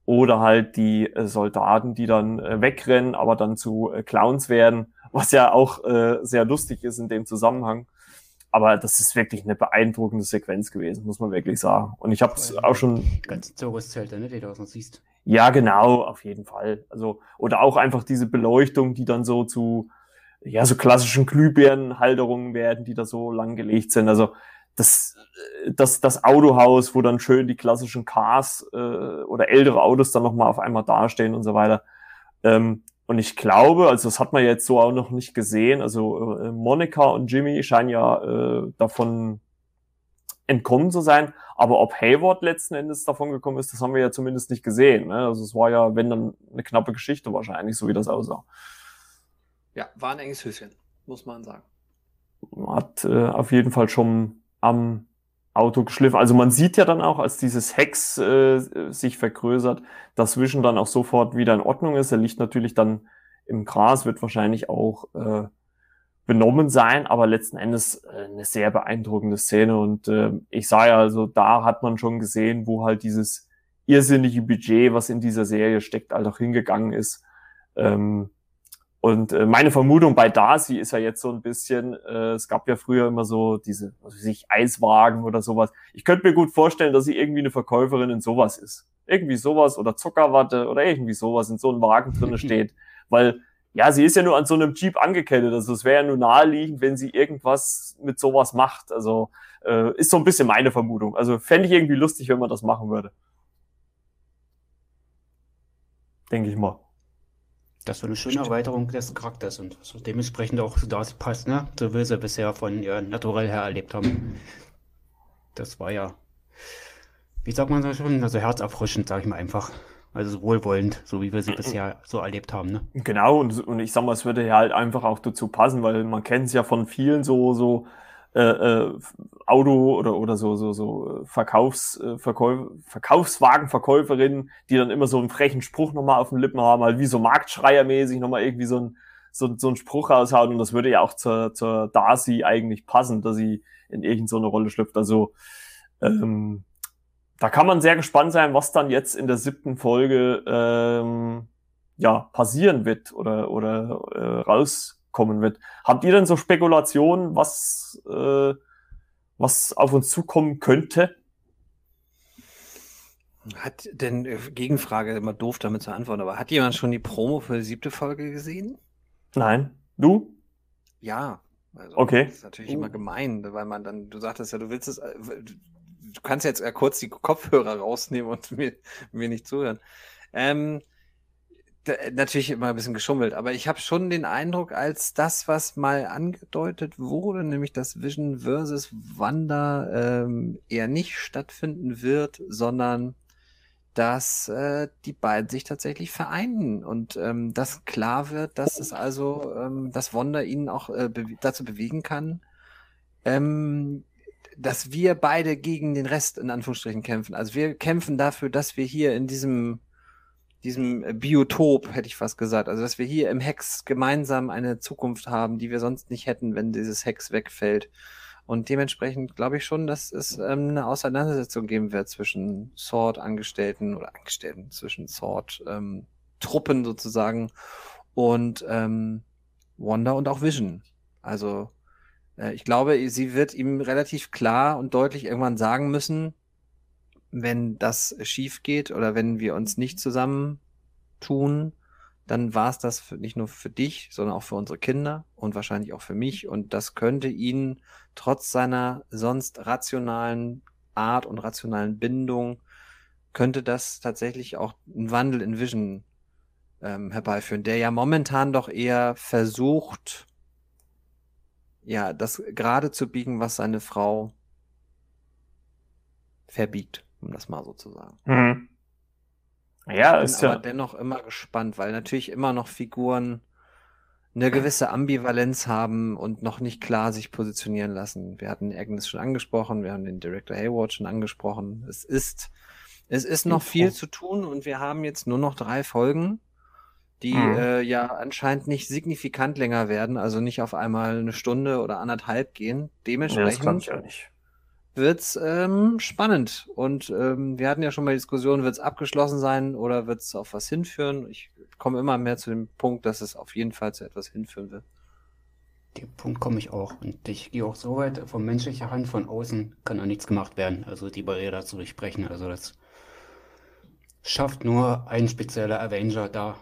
Oder halt die äh, Soldaten, die dann äh, wegrennen, aber dann zu äh, Clowns werden, was ja auch äh, sehr lustig ist in dem Zusammenhang. Aber das ist wirklich eine beeindruckende Sequenz gewesen, muss man wirklich sagen. Und ich habe es auch schon. Die ganzen Zirkuszelte, ne, die du noch siehst. Ja, genau, auf jeden Fall. Also, oder auch einfach diese Beleuchtung, die dann so zu, ja, so klassischen Glühbirnenhalterungen werden, die da so lang gelegt sind. Also, das, das, das Autohaus, wo dann schön die klassischen Cars äh, oder ältere Autos dann nochmal auf einmal dastehen und so weiter. Ähm, und ich glaube, also das hat man jetzt so auch noch nicht gesehen, also äh, Monika und Jimmy scheinen ja äh, davon entkommen zu sein, aber ob Hayward letzten Endes davon gekommen ist, das haben wir ja zumindest nicht gesehen. Ne? Also es war ja, wenn dann eine knappe Geschichte wahrscheinlich, so wie das aussah. Ja, war ein enges Höschen, muss man sagen. Hat äh, auf jeden Fall schon am Auto geschliffen. Also man sieht ja dann auch, als dieses Hex äh, sich vergrößert, dass Vision dann auch sofort wieder in Ordnung ist. Er liegt natürlich dann im Gras, wird wahrscheinlich auch äh, benommen sein, aber letzten Endes äh, eine sehr beeindruckende Szene. Und äh, ich sah ja, also da hat man schon gesehen, wo halt dieses irrsinnige Budget, was in dieser Serie steckt, halt auch hingegangen ist. Ähm, und äh, meine Vermutung bei Darcy ist ja jetzt so ein bisschen, äh, es gab ja früher immer so diese, was weiß ich, Eiswagen oder sowas. Ich könnte mir gut vorstellen, dass sie irgendwie eine Verkäuferin in sowas ist. Irgendwie sowas oder Zuckerwatte oder irgendwie sowas in so einem Wagen drinne [laughs] steht. Weil, ja, sie ist ja nur an so einem Jeep angekettet. Also es wäre ja nur naheliegend, wenn sie irgendwas mit sowas macht. Also äh, ist so ein bisschen meine Vermutung. Also fände ich irgendwie lustig, wenn man das machen würde. Denke ich mal. Das war eine schöne Erweiterung des Charakters und so dementsprechend auch das passt, ne? So wie sie bisher von ihr naturell her erlebt haben. Das war ja, wie sagt man so schon, also herzerfrischend, sag ich mal einfach. Also wohlwollend, so wie wir sie bisher so erlebt haben, ne? Genau, und, und ich sag mal, es würde ja halt einfach auch dazu passen, weil man kennt es ja von vielen so, so äh, äh, Auto oder oder so so so Verkaufs äh, Verkäuf, Verkaufswagenverkäuferinnen, die dann immer so einen frechen Spruch nochmal auf den Lippen haben, halt wie so Marktschreiermäßig nochmal irgendwie so ein so, so ein Spruch raushauen und das würde ja auch zur, zur Darcy eigentlich passen, dass sie in irgendeine so Rolle schlüpft. Also ähm, da kann man sehr gespannt sein, was dann jetzt in der siebten Folge ähm, ja passieren wird oder oder äh, raus kommen wird. Habt ihr denn so Spekulationen, was, äh, was auf uns zukommen könnte? Hat denn, äh, Gegenfrage, immer doof damit zu antworten, aber hat jemand schon die Promo für die siebte Folge gesehen? Nein. Du? Ja. Also, okay. Das ist natürlich uh. immer gemein, weil man dann, du sagtest ja, du willst es, äh, du kannst jetzt kurz die Kopfhörer rausnehmen und [laughs] mir, mir nicht zuhören. Ähm, natürlich immer ein bisschen geschummelt, aber ich habe schon den Eindruck, als das, was mal angedeutet wurde, nämlich dass Vision versus Wanda ähm, eher nicht stattfinden wird, sondern dass äh, die beiden sich tatsächlich vereinen und ähm, dass klar wird, dass es also, ähm, dass Wanda ihnen auch äh, be dazu bewegen kann, ähm, dass wir beide gegen den Rest in Anführungsstrichen kämpfen. Also wir kämpfen dafür, dass wir hier in diesem diesem Biotop, hätte ich fast gesagt. Also, dass wir hier im Hex gemeinsam eine Zukunft haben, die wir sonst nicht hätten, wenn dieses Hex wegfällt. Und dementsprechend glaube ich schon, dass es ähm, eine Auseinandersetzung geben wird zwischen Sword-Angestellten oder Angestellten, zwischen Sword-Truppen ähm, sozusagen und ähm, Wanda und auch Vision. Also äh, ich glaube, sie wird ihm relativ klar und deutlich irgendwann sagen müssen, wenn das schief geht oder wenn wir uns nicht zusammen tun, dann war es das für, nicht nur für dich, sondern auch für unsere Kinder und wahrscheinlich auch für mich. Und das könnte ihn trotz seiner sonst rationalen Art und rationalen Bindung, könnte das tatsächlich auch einen Wandel in Vision ähm, herbeiführen, der ja momentan doch eher versucht, ja, das gerade zu biegen, was seine Frau verbiegt, um das mal so zu sagen. Mhm. Ja, ich bin aber ja... dennoch immer gespannt, weil natürlich immer noch Figuren eine gewisse Ambivalenz haben und noch nicht klar sich positionieren lassen. Wir hatten Agnes schon angesprochen, wir haben den Director Hayward schon angesprochen. Es ist, es ist noch viel zu tun und wir haben jetzt nur noch drei Folgen, die mhm. äh, ja anscheinend nicht signifikant länger werden, also nicht auf einmal eine Stunde oder anderthalb gehen. Dementsprechend. Ja, wird's ähm, spannend. Und ähm, wir hatten ja schon mal die Diskussion, wird's abgeschlossen sein oder wird's auf was hinführen? Ich komme immer mehr zu dem Punkt, dass es auf jeden Fall zu etwas hinführen wird. Den Punkt komme ich auch. Und ich gehe auch so weit, von menschlicher Hand von außen kann da nichts gemacht werden. Also die Barriere zu durchbrechen. Also das schafft nur ein spezieller Avenger da,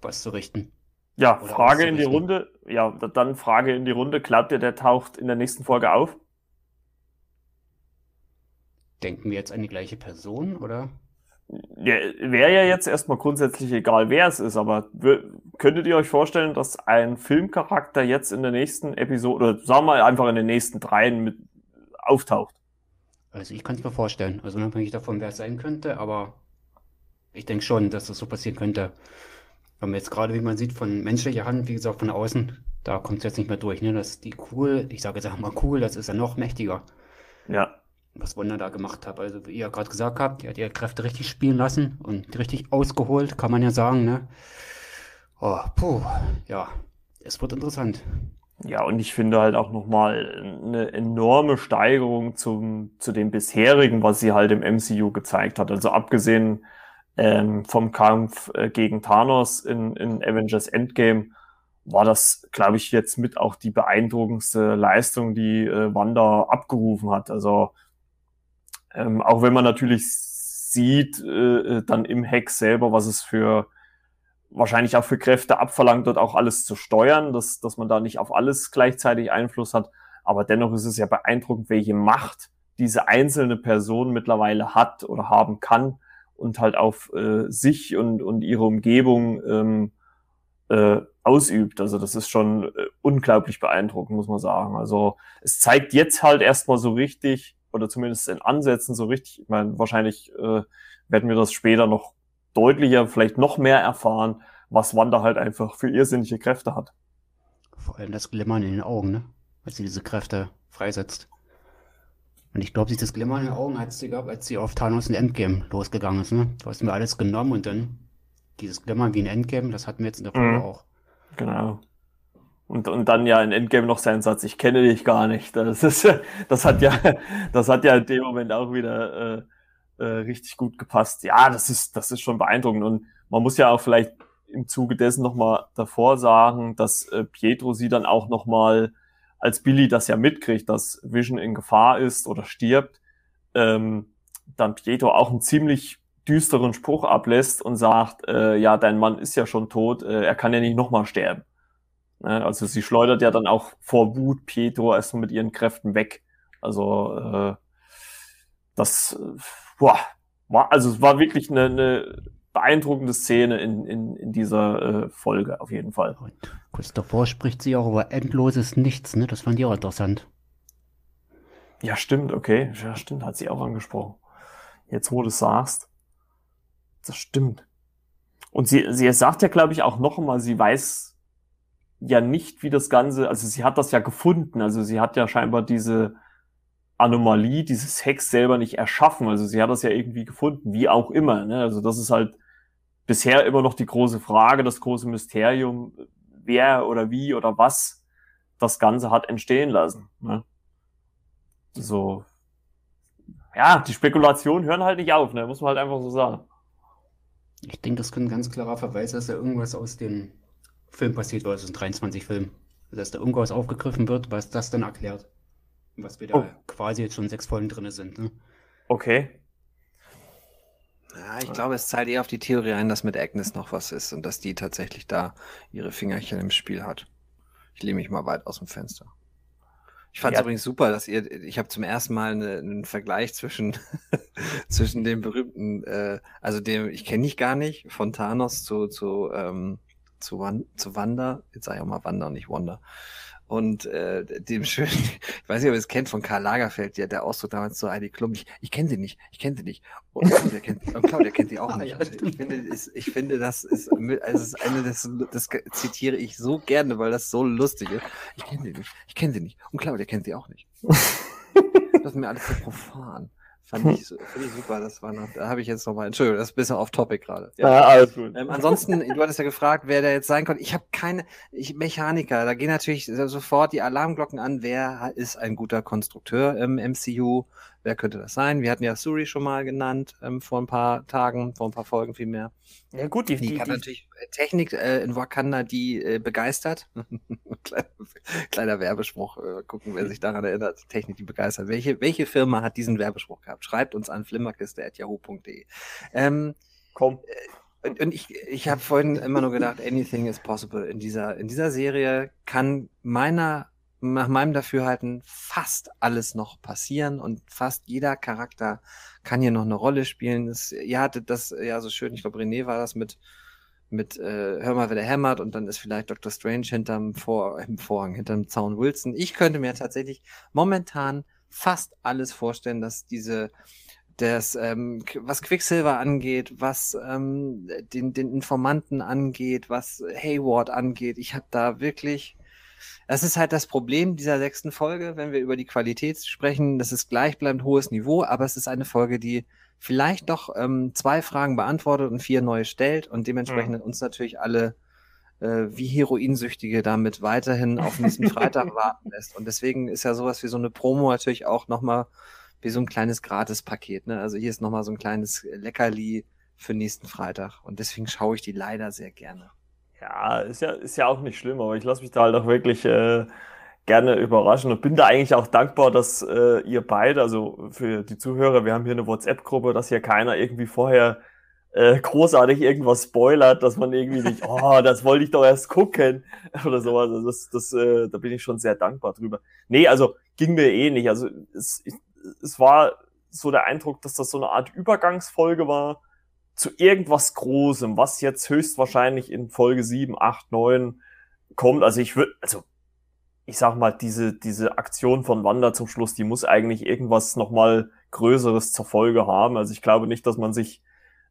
was zu richten. Ja, Oder Frage in die Runde. Ja, dann Frage in die Runde. Glaubt ihr, der taucht in der nächsten Folge auf? Denken wir jetzt an die gleiche Person, oder? Ja, Wäre ja jetzt erstmal grundsätzlich egal, wer es ist, aber könntet ihr euch vorstellen, dass ein Filmcharakter jetzt in der nächsten Episode, oder sagen wir einfach in den nächsten dreien mit auftaucht? Also ich kann es mir vorstellen, also unabhängig davon, wer es sein könnte, aber ich denke schon, dass das so passieren könnte. Wenn man jetzt gerade, wie man sieht, von menschlicher Hand, wie gesagt, von außen, da kommt es jetzt nicht mehr durch. Ne? Das ist die cool, ich sage jetzt einfach mal cool, das ist ja noch mächtiger. Ja was Wanda da gemacht hat. Also wie ihr gerade gesagt habt, die hat ihre Kräfte richtig spielen lassen und richtig ausgeholt, kann man ja sagen, ne? Oh, puh, ja, es wird interessant. Ja, und ich finde halt auch nochmal eine enorme Steigerung zum, zu dem bisherigen, was sie halt im MCU gezeigt hat. Also abgesehen ähm, vom Kampf äh, gegen Thanos in, in Avengers Endgame war das, glaube ich, jetzt mit auch die beeindruckendste Leistung, die äh, Wanda abgerufen hat. Also ähm, auch wenn man natürlich sieht, äh, dann im Hack selber, was es für wahrscheinlich auch für Kräfte abverlangt, dort auch alles zu steuern, dass, dass man da nicht auf alles gleichzeitig Einfluss hat. Aber dennoch ist es ja beeindruckend, welche Macht diese einzelne Person mittlerweile hat oder haben kann und halt auf äh, sich und, und ihre Umgebung ähm, äh, ausübt. Also das ist schon äh, unglaublich beeindruckend, muss man sagen. Also es zeigt jetzt halt erstmal so richtig, oder zumindest in Ansätzen so richtig. Ich meine, wahrscheinlich äh, werden wir das später noch deutlicher, vielleicht noch mehr erfahren, was Wanda halt einfach für irrsinnige Kräfte hat. Vor allem das Glimmern in den Augen, ne? Weil sie diese Kräfte freisetzt. Und ich glaube, dieses Glimmern in den Augen hat sie gehabt, als sie auf Thanos in Endgame losgegangen ist, ne? Du hast mir alles genommen und dann dieses Glimmern wie ein Endgame, das hatten wir jetzt in der Folge mhm. auch. Genau. Und, und dann ja in Endgame noch sein Satz, ich kenne dich gar nicht. Das ist, [laughs] das hat ja, das hat ja in dem Moment auch wieder äh, äh, richtig gut gepasst. Ja, das ist, das ist schon beeindruckend. Und man muss ja auch vielleicht im Zuge dessen nochmal davor sagen, dass äh, Pietro sie dann auch nochmal, als Billy das ja mitkriegt, dass Vision in Gefahr ist oder stirbt, ähm, dann Pietro auch einen ziemlich düsteren Spruch ablässt und sagt, äh, ja, dein Mann ist ja schon tot, äh, er kann ja nicht nochmal sterben. Ne? Also sie schleudert ja dann auch vor Wut Pietro erstmal mit ihren Kräften weg. Also äh, das boah, war, also es war wirklich eine, eine beeindruckende Szene in, in, in dieser äh, Folge auf jeden Fall. Und kurz davor spricht sie auch über endloses Nichts, ne? Das fand ich auch interessant. Ja, stimmt, okay. Ja, stimmt, hat sie auch angesprochen. Jetzt, wo du es sagst. Das stimmt. Und sie, sie sagt ja, glaube ich, auch noch einmal, sie weiß ja nicht, wie das Ganze, also sie hat das ja gefunden, also sie hat ja scheinbar diese Anomalie, dieses Hex selber nicht erschaffen, also sie hat das ja irgendwie gefunden, wie auch immer, ne? also das ist halt bisher immer noch die große Frage, das große Mysterium, wer oder wie oder was das Ganze hat entstehen lassen. Ne? so, ja, die Spekulationen hören halt nicht auf, ne? Muss man halt einfach so sagen. Ich denke, das könnte ein ganz klarer Verweis, dass da irgendwas aus dem Film passiert, oder aus den 23 Filmen. Dass da irgendwas aufgegriffen wird, was das dann erklärt. Was wir da Oh. quasi jetzt schon sechs Folgen drin sind. Ne? Okay. Ja, ich glaube, es zahlt eher auf die Theorie ein, dass mit Agnes noch was ist und dass die tatsächlich da ihre Fingerchen im Spiel hat. Ich lehne mich mal weit aus dem Fenster. Ich fand es Ja. übrigens super, dass ihr, ich habe zum ersten Mal eine, einen Vergleich zwischen, [laughs] zwischen dem berühmten, äh, also dem, ich kenne ich gar nicht, von Thanos zu, zu, ähm, zu, Wan zu Wanda, jetzt sage ich auch mal Wanda und nicht Wanda. Und äh, dem schönen, [laughs] ich weiß nicht, ob ihr es kennt, von Karl Lagerfeld, der, der Ausdruck damals zu Heidi Klum, ich, ich kenne sie nicht, ich kenne sie nicht. Und Claudia kennt, [laughs] und Claudia kennt sie auch Ah, nicht. ja, Also ich, finde, ist, ich finde, das ist, also ist eine, das, das zitiere ich so gerne, weil das so lustig ist. Ich kenne sie nicht, ich kenne sie nicht. Und Claudia kennt sie auch nicht. [laughs] Das ist mir alles so profan. Fand ich, [laughs] so- fand ich super, das war noch, da habe ich jetzt nochmal, Entschuldigung, das ist ein bisschen off topic gerade. Ja, alles gut. Ähm, [laughs] ansonsten, du hattest ja gefragt, wer da jetzt sein konnte. Ich habe keine, ich Mechaniker, da gehen natürlich sofort die Alarmglocken an, wer ist ein guter Konstrukteur im MCU, wer könnte das sein? Wir hatten ja Suri schon mal genannt, ähm, vor ein paar Tagen, vor ein paar Folgen vielmehr. Ja, gut, die, Die, die, hat natürlich äh, Technik äh, in Wakanda, die äh, begeistert. [laughs] kleiner, kleiner Werbespruch, äh, gucken, wer sich daran erinnert. Technik, die begeistert. Welche, welche Firma hat diesen Werbespruch gehabt? Schreibt uns an flimmerkiste.yahoo.de. Ähm, komm. und, und ich, ich habe vorhin immer nur gedacht, anything is possible. In dieser, in dieser Serie kann meiner, nach meinem Dafürhalten fast alles noch passieren und fast jeder Charakter kann hier noch eine Rolle spielen. Das, ihr hattet das ja so schön, ich glaube, René war das mit, mit äh, Hör mal, wer der hämmert und dann ist vielleicht Dr. Strange hinterm Vor im Vorhang, hinterm Zaun Wilson. Ich könnte mir tatsächlich momentan fast alles vorstellen, dass diese das, ähm, was Quicksilver angeht, was ähm, den, den Informanten angeht, was Hayward angeht. Ich habe da wirklich. Das ist halt das Problem dieser sechsten Folge, wenn wir über die Qualität sprechen. Das ist gleichbleibend hohes Niveau, aber es ist eine Folge, die vielleicht doch ähm, zwei Fragen beantwortet und vier neue stellt und dementsprechend uns natürlich alle äh, wie Heroinsüchtige damit weiterhin auf nächsten Freitag [laughs] warten lässt. Und deswegen ist ja sowas wie so eine Promo natürlich auch nochmal wie so ein kleines Gratispaket. Ne? Also hier ist nochmal so ein kleines Leckerli für nächsten Freitag. Und deswegen schaue ich die leider sehr gerne. Ja, ist ja, ist ja auch nicht schlimm, aber ich lasse mich da halt auch wirklich äh, gerne überraschen und bin da eigentlich auch dankbar, dass äh, ihr beide, also für die Zuhörer, wir haben hier eine WhatsApp-Gruppe, dass hier keiner irgendwie vorher äh, großartig irgendwas spoilert, dass man irgendwie nicht, [laughs] oh, das wollte ich doch erst gucken oder sowas. Also das, das, äh, da bin ich schon sehr dankbar drüber. Nee, also ging mir eh nicht. Also es, ich, es war so der Eindruck, dass das so eine Art Übergangsfolge war zu irgendwas Großem, was jetzt höchstwahrscheinlich in Folge 7, 8, 9 kommt. Also ich würde, also ich sag mal, diese, diese Aktion von Wanda zum Schluss, die muss eigentlich irgendwas nochmal Größeres zur Folge haben. Also ich glaube nicht, dass man sich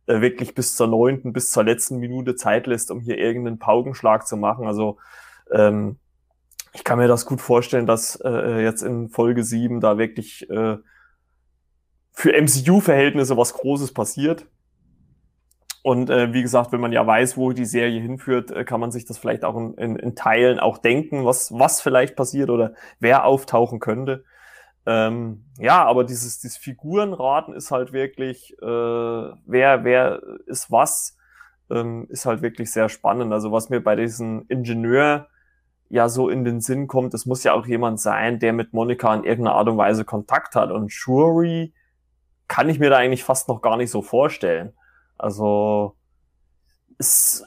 äh, wirklich bis zur neunten, bis zur letzten Minute Zeit lässt, um hier irgendeinen Paukenschlag zu machen. Also ähm, ich kann mir das gut vorstellen, dass äh, jetzt in Folge 7 da wirklich äh, für MCU-Verhältnisse was Großes passiert. Und äh, wie gesagt, wenn man ja weiß, wo die Serie hinführt, äh, kann man sich das vielleicht auch in, in, in Teilen auch denken, was, was vielleicht passiert oder wer auftauchen könnte. Ähm, ja, aber dieses, dieses Figurenraten ist halt wirklich, äh, wer, wer ist was, ähm, ist halt wirklich sehr spannend. Also was mir bei diesem Ingenieur ja so in den Sinn kommt, es muss ja auch jemand sein, der mit Monika in irgendeiner Art und Weise Kontakt hat. Und Shuri kann ich mir da eigentlich fast noch gar nicht so vorstellen. Also ist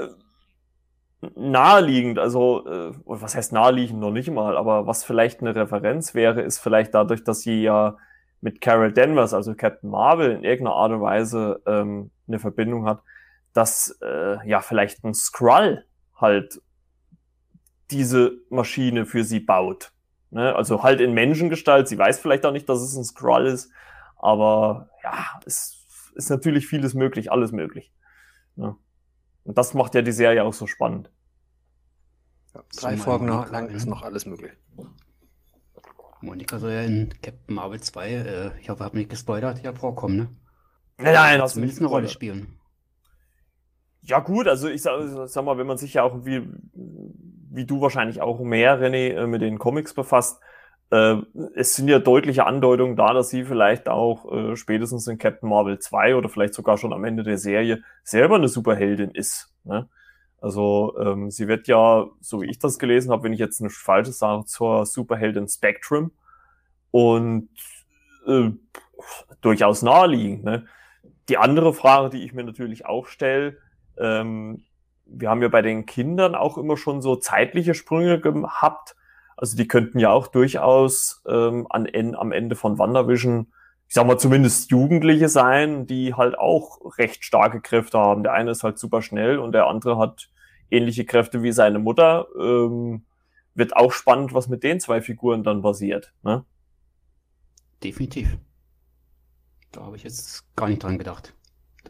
äh, naheliegend, also äh, was heißt naheliegend noch nicht mal, aber was vielleicht eine Referenz wäre, ist vielleicht dadurch, dass sie ja mit Carol Danvers, also Captain Marvel, in irgendeiner Art und Weise ähm, eine Verbindung hat, dass äh, ja vielleicht ein Skrull halt diese Maschine für sie baut. Ne? Also halt in Menschengestalt. Sie weiß vielleicht auch nicht, dass es ein Skrull ist, aber ja, es ist natürlich vieles möglich, alles möglich. Ne? Und das macht ja die Serie auch so spannend. Ja, drei Folgen noch Monika, lang ist noch alles möglich. Monika soll ja in Captain Marvel 2, äh, ich hoffe, ich habe nicht gespoilert, ja vorkommen, ne? Nein, nein, du Zumindest nicht eine Rolle spielen. Ja, gut, also ich sag, sag mal, wenn man sich ja auch wie, wie du wahrscheinlich auch mehr, René, äh, mit den Comics befasst, äh, es sind ja deutliche Andeutungen da, dass sie vielleicht auch äh, spätestens in Captain Marvel 2 oder vielleicht sogar schon am Ende der Serie selber eine Superheldin ist. Ne? Also ähm, sie wird ja, so wie ich das gelesen habe, wenn ich jetzt nichts Falsches sage, zur Superheldin Spectrum und äh, durchaus naheliegend. Ne? Die andere Frage, die ich mir natürlich auch stelle, ähm, wir haben ja bei den Kindern auch immer schon so zeitliche Sprünge gehabt. Also die könnten ja auch durchaus ähm, an, am Ende von WandaVision, ich sag mal zumindest Jugendliche sein, die halt auch recht starke Kräfte haben. Der eine ist halt super schnell und der andere hat ähnliche Kräfte wie seine Mutter. Ähm, wird auch spannend, was mit den zwei Figuren dann passiert. Ne? Definitiv. Da habe ich jetzt gar nicht dran gedacht.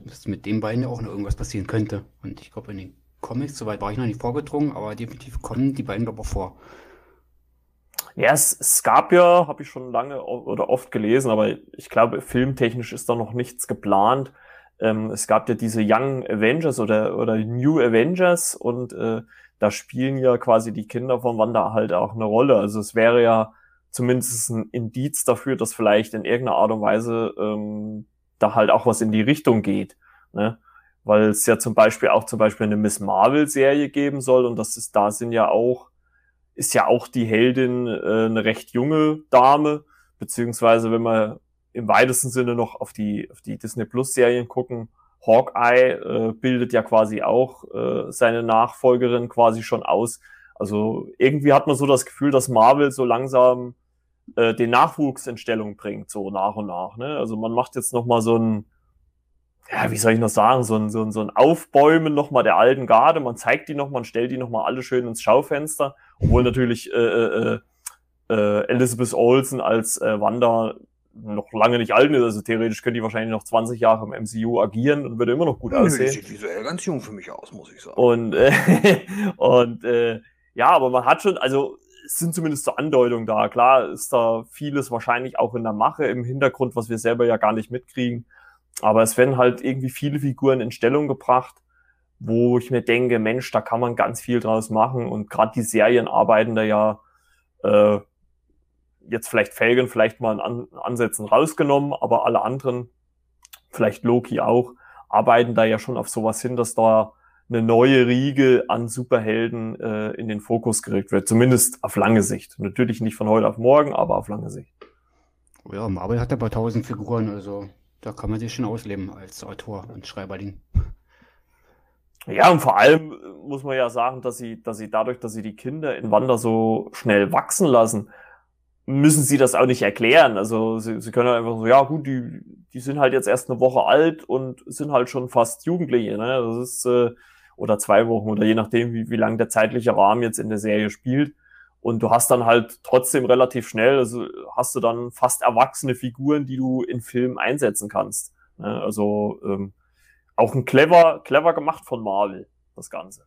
Dass mit den beiden auch noch irgendwas passieren könnte. Und ich glaube, in den Comics, soweit war ich noch nicht vorgedrungen, aber definitiv kommen die beiden aber vor. Ja, es, es gab ja, habe ich schon lange oder oft gelesen, aber ich glaube, filmtechnisch ist da noch nichts geplant. Ähm, es gab ja diese Young Avengers oder, oder New Avengers und äh, da spielen ja quasi die Kinder von Wanda halt auch eine Rolle. Also es wäre ja zumindest ein Indiz dafür, dass vielleicht in irgendeiner Art und Weise ähm, da halt auch was in die Richtung geht. Ne? Weil es ja zum Beispiel auch zum Beispiel eine Miss Marvel-Serie geben soll und das ist, da sind ja auch, ist ja auch die Heldin äh, eine recht junge Dame, beziehungsweise wenn man im weitesten Sinne noch auf die, auf die Disney Plus Serien gucken, Hawkeye äh, bildet ja quasi auch äh, seine Nachfolgerin quasi schon aus. Also irgendwie hat man so das Gefühl, dass Marvel so langsam äh, den Nachwuchs in Stellung bringt, so nach und nach. Ne? Also man macht jetzt noch mal so ein, ja, wie soll ich noch sagen, so ein, so ein, so ein Aufbäumen noch mal der alten Garde. Man zeigt die noch mal und stellt die noch mal alle schön ins Schaufenster, obwohl natürlich äh, äh, äh, Elizabeth Olsen als äh, Wanda noch lange nicht alt ist. Also theoretisch könnte die wahrscheinlich noch 20 Jahre im MCU agieren und würde immer noch gut Nö, aussehen. Sieht visuell ganz jung für mich aus, muss ich sagen. Und, äh, [laughs] und äh, ja, aber man hat schon, also es sind zumindest so Andeutungen da. Klar ist da vieles wahrscheinlich auch in der Mache im Hintergrund, was wir selber ja gar nicht mitkriegen. Aber es werden halt irgendwie viele Figuren in Stellung gebracht, wo ich mir denke, Mensch, da kann man ganz viel draus machen. Und gerade die Serien arbeiten da ja äh, jetzt vielleicht Felgen vielleicht mal in Ansätzen rausgenommen, aber alle anderen, vielleicht Loki auch, arbeiten da ja schon auf sowas hin, dass da eine neue Riege an Superhelden äh, in den Fokus gerückt wird. Zumindest auf lange Sicht. Natürlich nicht von heute auf morgen, aber auf lange Sicht. Ja, Marvel hat aber tausend Figuren, also da kann man sich schon ausleben als Autor und Schreiberling. Ja, und vor allem muss man ja sagen, dass sie, dass sie dadurch, dass sie die Kinder in Wanda so schnell wachsen lassen, müssen sie das auch nicht erklären. Also sie, sie können halt einfach so, ja gut, die, die sind halt jetzt erst eine Woche alt und sind halt schon fast Jugendliche. Ne? Das ist äh, oder zwei Wochen oder je nachdem, wie, wie lang der zeitliche Rahmen jetzt in der Serie spielt. Und du hast dann halt trotzdem relativ schnell, also hast du dann fast erwachsene Figuren, die du in Filmen einsetzen kannst. Ne? Also ähm, auch ein clever, clever gemacht von Marvel, das Ganze.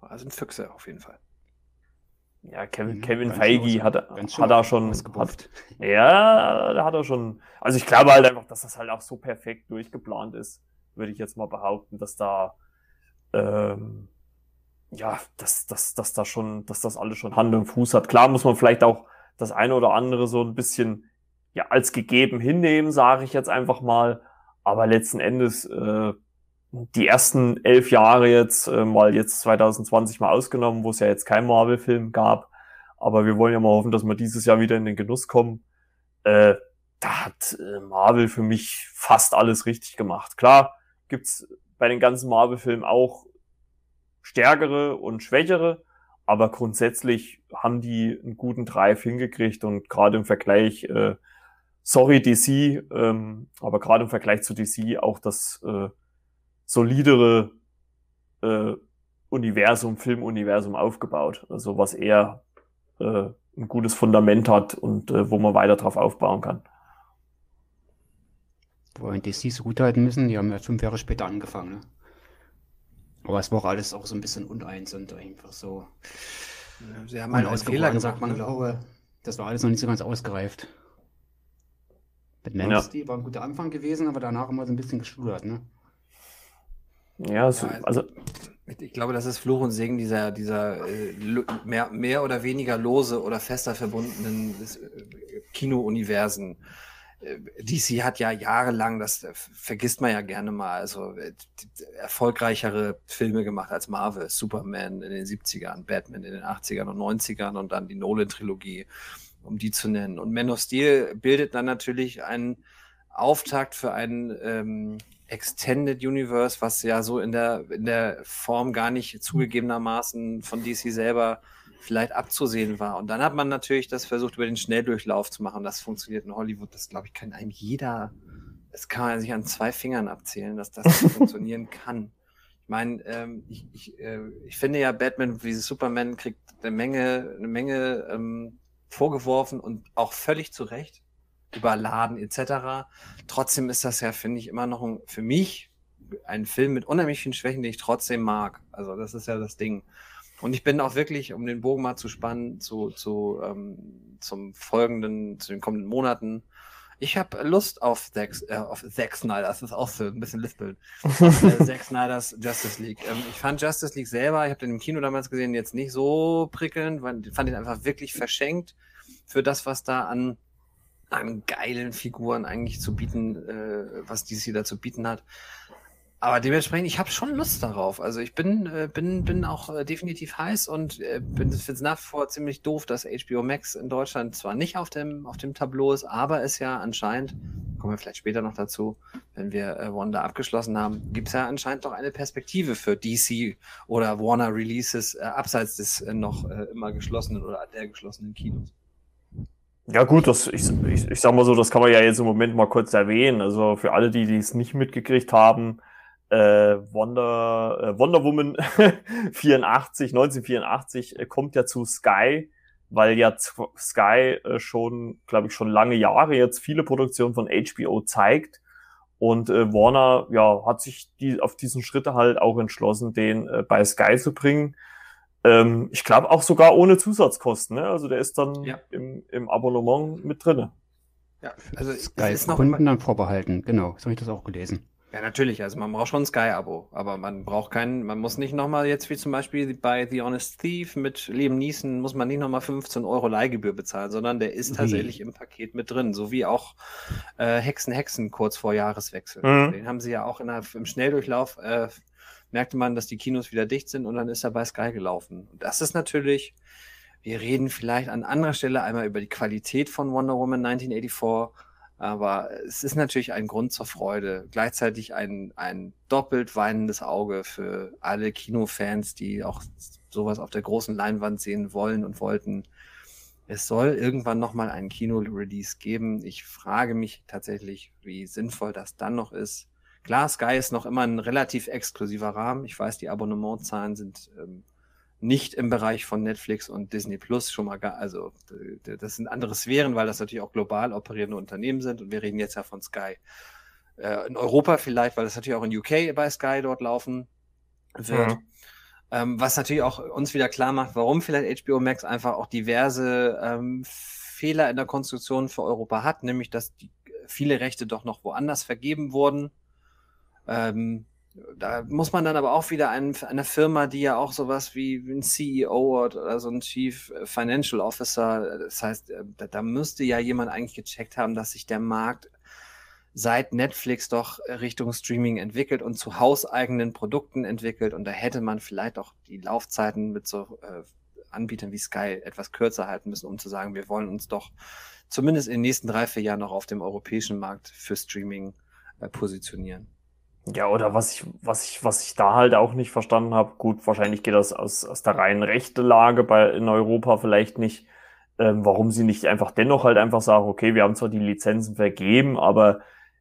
Also ein Füchse auf jeden Fall. Ja, Kevin, mhm, Kevin Feige hat, hat er schon. Hat, ja, da hat er schon. Also ich glaube halt einfach, dass das halt auch so perfekt durchgeplant ist, würde ich jetzt mal behaupten, dass da ähm, ja, dass, dass, dass da schon, dass das alles schon Hand und Fuß hat. Klar muss man vielleicht auch das eine oder andere so ein bisschen ja als gegeben hinnehmen, sage ich jetzt einfach mal. Aber letzten Endes äh, die ersten elf Jahre jetzt, äh, mal jetzt 2020 mal ausgenommen, wo es ja jetzt kein Marvel-Film gab. Aber wir wollen ja mal hoffen, dass wir dieses Jahr wieder in den Genuss kommen. Äh, da hat äh, Marvel für mich fast alles richtig gemacht. Klar gibt's bei den ganzen Marvel-Filmen auch stärkere und schwächere, aber grundsätzlich haben die einen guten Drive hingekriegt und gerade im Vergleich, äh, sorry DC, ähm, aber gerade im Vergleich zu DC auch das äh, solidere äh, Universum, Filmuniversum aufgebaut. Also was eher äh, ein gutes Fundament hat und äh, wo man weiter drauf aufbauen kann. Wollen DC so gut halten müssen, die haben ja fünf Jahre später angefangen. Ne? Aber es war auch alles auch so ein bisschen uneins und einfach so. Sie haben halt einen Fehler gemacht, sagt man, ne? glaube, das war alles noch nicht so ganz ausgereift. Mit Man ja. war ein guter Anfang gewesen, aber danach immer so ein bisschen geschludert, ne? Ja, so, also. Ich glaube, das ist Fluch und Segen dieser, dieser äh, mehr, mehr oder weniger lose oder fester verbundenen äh, Kino-Universen. Äh, DC hat ja jahrelang, das äh, vergisst man ja gerne mal, also äh, erfolgreichere Filme gemacht als Marvel, Superman in den 70ern, Batman in den 80ern und 90ern und dann die Nolan-Trilogie, um die zu nennen. Und Man of Steel bildet dann natürlich einen Auftakt für einen ähm, Extended Universe, was ja so in der, in der Form gar nicht zugegebenermaßen von DC selber vielleicht abzusehen war. Und dann hat man natürlich das versucht, über den Schnelldurchlauf zu machen. Das funktioniert in Hollywood. Das, glaube ich, kann einem jeder, das kann man sich an zwei Fingern abzählen, dass das [laughs] funktionieren kann. Ich meine, ähm, ich, ich, äh, ich finde ja, Batman wie Superman kriegt eine Menge, eine Menge ähm, vorgeworfen und auch völlig zu Recht überladen etc. Trotzdem ist das ja, finde ich, immer noch ein, für mich ein Film mit unheimlich vielen Schwächen, die ich trotzdem mag. Also das ist ja das Ding. Und ich bin auch wirklich, um den Bogen mal zu spannen, zu, zu, ähm, zum folgenden, zu den kommenden Monaten. Ich habe Lust auf Zack, äh, auf Zack Snyder, das ist auch so ein bisschen Lispeln. [laughs] äh, Zack Snyders Justice League. Ähm, ich fand Justice League selber, ich habe den im Kino damals gesehen, jetzt nicht so prickelnd, weil ich fand ihn einfach wirklich verschenkt für das, was da an, an geilen Figuren eigentlich zu bieten, äh, was DC da zu bieten hat. Aber dementsprechend, ich habe schon Lust darauf. Also ich bin, äh, bin, bin auch äh, definitiv heiß und äh, finde es nach wie vor ziemlich doof, dass HBO Max in Deutschland zwar nicht auf dem, auf dem Tableau ist, aber es ja anscheinend, kommen wir vielleicht später noch dazu, wenn wir äh, Wanda abgeschlossen haben, gibt es ja anscheinend doch eine Perspektive für DC oder Warner Releases äh, abseits des äh, noch äh, immer geschlossenen oder der geschlossenen Kinos. Ja gut, das, ich, ich, ich sag mal so, das kann man ja jetzt im Moment mal kurz erwähnen. Also für alle, die es nicht mitgekriegt haben, äh, Wonder, äh, Wonder Woman [laughs] 84, 1984 äh, kommt ja zu Sky, weil ja Sky äh, schon, glaube ich, schon lange Jahre jetzt viele Produktionen von HBO zeigt. Und äh, Warner ja, hat sich die, auf diesen Schritte halt auch entschlossen, den äh, bei Sky zu bringen. Ähm, ich glaube auch sogar ohne Zusatzkosten. Ne? Also der ist dann ja. im, im Abonnement mit drinne. Ja, also Sky ist noch Kunden dann vorbehalten. Genau, so habe ich das auch gelesen. Ja, natürlich. Also man braucht schon ein Sky-Abo, aber man braucht keinen, man muss nicht nochmal jetzt wie zum Beispiel bei The Honest Thief mit Liam Neeson muss man nicht nochmal 15 Euro Leihgebühr bezahlen, sondern der ist tatsächlich im Paket mit drin, so wie auch äh, Hexen Hexen kurz vor Jahreswechsel. Mhm. Den haben sie ja auch in der, im Schnelldurchlauf äh, merkte man, dass die Kinos wieder dicht sind und dann ist er bei Sky gelaufen. Und das ist natürlich, wir reden vielleicht an anderer Stelle einmal über die Qualität von Wonder Woman 1984 aber es ist natürlich ein Grund zur Freude. Gleichzeitig ein, ein doppelt weinendes Auge für alle Kinofans, die auch sowas auf der großen Leinwand sehen wollen und wollten. Es soll irgendwann nochmal einen Kino-Release geben. Ich frage mich tatsächlich, wie sinnvoll das dann noch ist. Klar, Sky ist noch immer ein relativ exklusiver Rahmen. Ich weiß, die Abonnementzahlen sind ähm, nicht im Bereich von Netflix und Disney Plus schon mal gar, also das sind andere Sphären, weil das natürlich auch global operierende Unternehmen sind und wir reden jetzt ja von Sky. Äh, in Europa vielleicht, weil das natürlich auch in UK bei Sky dort laufen wird. Mhm. Ähm, was natürlich auch uns wieder klar macht, warum vielleicht HBO Max einfach auch diverse ähm, Fehler in der Konstruktion für Europa hat, nämlich dass die, viele Rechte doch noch woanders vergeben wurden. Ähm, da muss man dann aber auch wieder einen, eine Firma, die ja auch sowas wie ein CEO oder so ein Chief Financial Officer, das heißt, äh, da, da müsste ja jemand eigentlich gecheckt haben, dass sich der Markt seit Netflix doch Richtung Streaming entwickelt und zu hauseigenen Produkten entwickelt. Und da hätte man vielleicht auch die Laufzeiten mit so äh, Anbietern wie Sky etwas kürzer halten müssen, um zu sagen, wir wollen uns doch zumindest in den nächsten drei, vier Jahren noch auf dem europäischen Markt für Streaming äh, positionieren. Ja, oder was ich, was ich, was ich da halt auch nicht verstanden habe, gut, wahrscheinlich geht das aus, aus der reinen rechte Lage bei, in Europa vielleicht nicht, ähm, warum sie nicht einfach dennoch halt einfach sagen, okay, wir haben zwar die Lizenzen vergeben, aber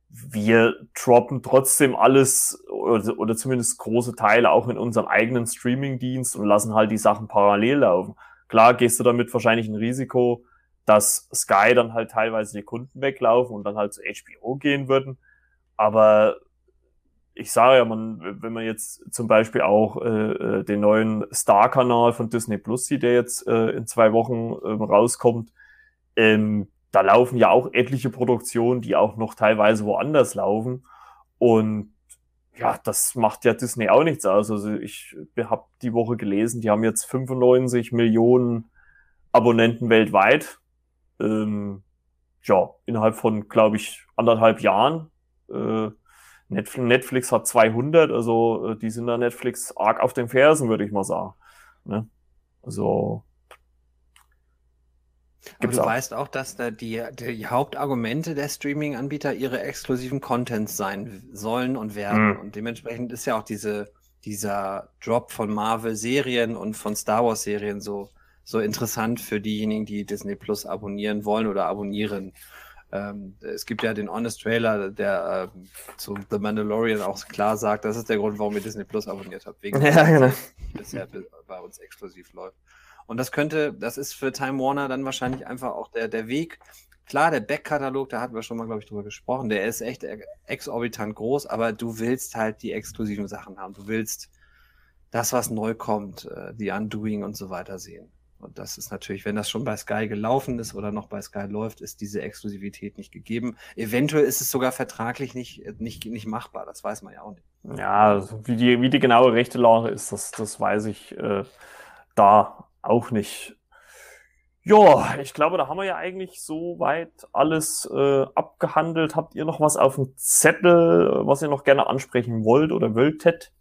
wir droppen trotzdem alles oder, oder zumindest große Teile auch in unserem eigenen Streaming-Dienst und lassen halt die Sachen parallel laufen. Klar gehst du damit wahrscheinlich ein Risiko, dass Sky dann halt teilweise die Kunden weglaufen und dann halt zu HBO gehen würden. Aber ich sage ja, man, wenn man jetzt zum Beispiel auch äh, äh, den neuen Star-Kanal von Disney Plus sieht, der jetzt äh, in zwei Wochen ähm, rauskommt, ähm, da laufen ja auch etliche Produktionen, die auch noch teilweise woanders laufen. Und ja, das macht ja Disney auch nichts aus. Also ich habe die Woche gelesen, die haben jetzt 95 Millionen Abonnenten weltweit. Ähm, ja, innerhalb von, glaube ich, anderthalb Jahren. Äh, Netflix hat 200, also äh, die sind da Netflix arg auf den Fersen, würde ich mal sagen. Ne? Also aber du auch. weißt auch, dass da die, die Hauptargumente der Streaming-Anbieter ihre exklusiven Contents sein sollen und werden. Mhm. Und dementsprechend ist ja auch diese, dieser Drop von Marvel-Serien und von Star Wars-Serien so, so interessant für diejenigen, die Disney Plus abonnieren wollen oder abonnieren. Ähm, es gibt ja den Honest Trailer, der äh, zu The Mandalorian auch klar sagt, das ist der Grund, warum ihr Disney Plus abonniert habt, wegen [laughs] ja, genau. bisher bei uns exklusiv läuft. Und das könnte, das ist für Time Warner dann wahrscheinlich einfach auch der, der Weg. Klar, der Back-Katalog, da hatten wir schon mal, glaube ich, drüber gesprochen, der ist echt exorbitant groß, aber du willst halt die exklusiven Sachen haben. Du willst das, was neu kommt, äh, die Undoing und so weiter sehen. Und das ist natürlich, wenn das schon bei Sky gelaufen ist oder noch bei Sky läuft, ist diese Exklusivität nicht gegeben. Eventuell ist es sogar vertraglich nicht, nicht, nicht machbar. Das weiß man ja auch nicht. Ja, also wie die, wie die genaue rechte Lage ist, das, das weiß ich äh, da auch nicht. Ja, ich glaube, da haben wir ja eigentlich soweit alles äh, abgehandelt. Habt ihr noch was auf dem Zettel, was ihr noch gerne ansprechen wollt oder wolltet?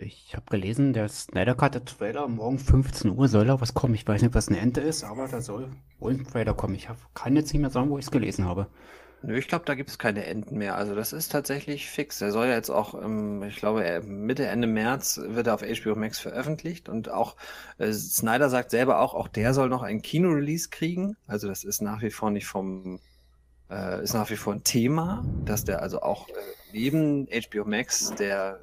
Ich habe gelesen, der Snyder Cut der Trailer morgen 15 Uhr soll da was kommen. Ich weiß nicht, was eine Ente ist, aber da soll wohl ein Trailer kommen. Ich hab, kann jetzt nicht mehr sagen, wo ich es gelesen habe. Nö, ich glaube, da gibt es keine Enden mehr. Also das ist tatsächlich fix. Der soll ja jetzt auch, ähm, ich glaube, Mitte, Ende März wird er auf HBO Max veröffentlicht und auch äh, Snyder sagt selber auch, auch der soll noch ein Kino-Release kriegen. Also das ist nach wie vor nicht vom, äh, ist nach wie vor ein Thema, dass der also auch äh, neben HBO Max, der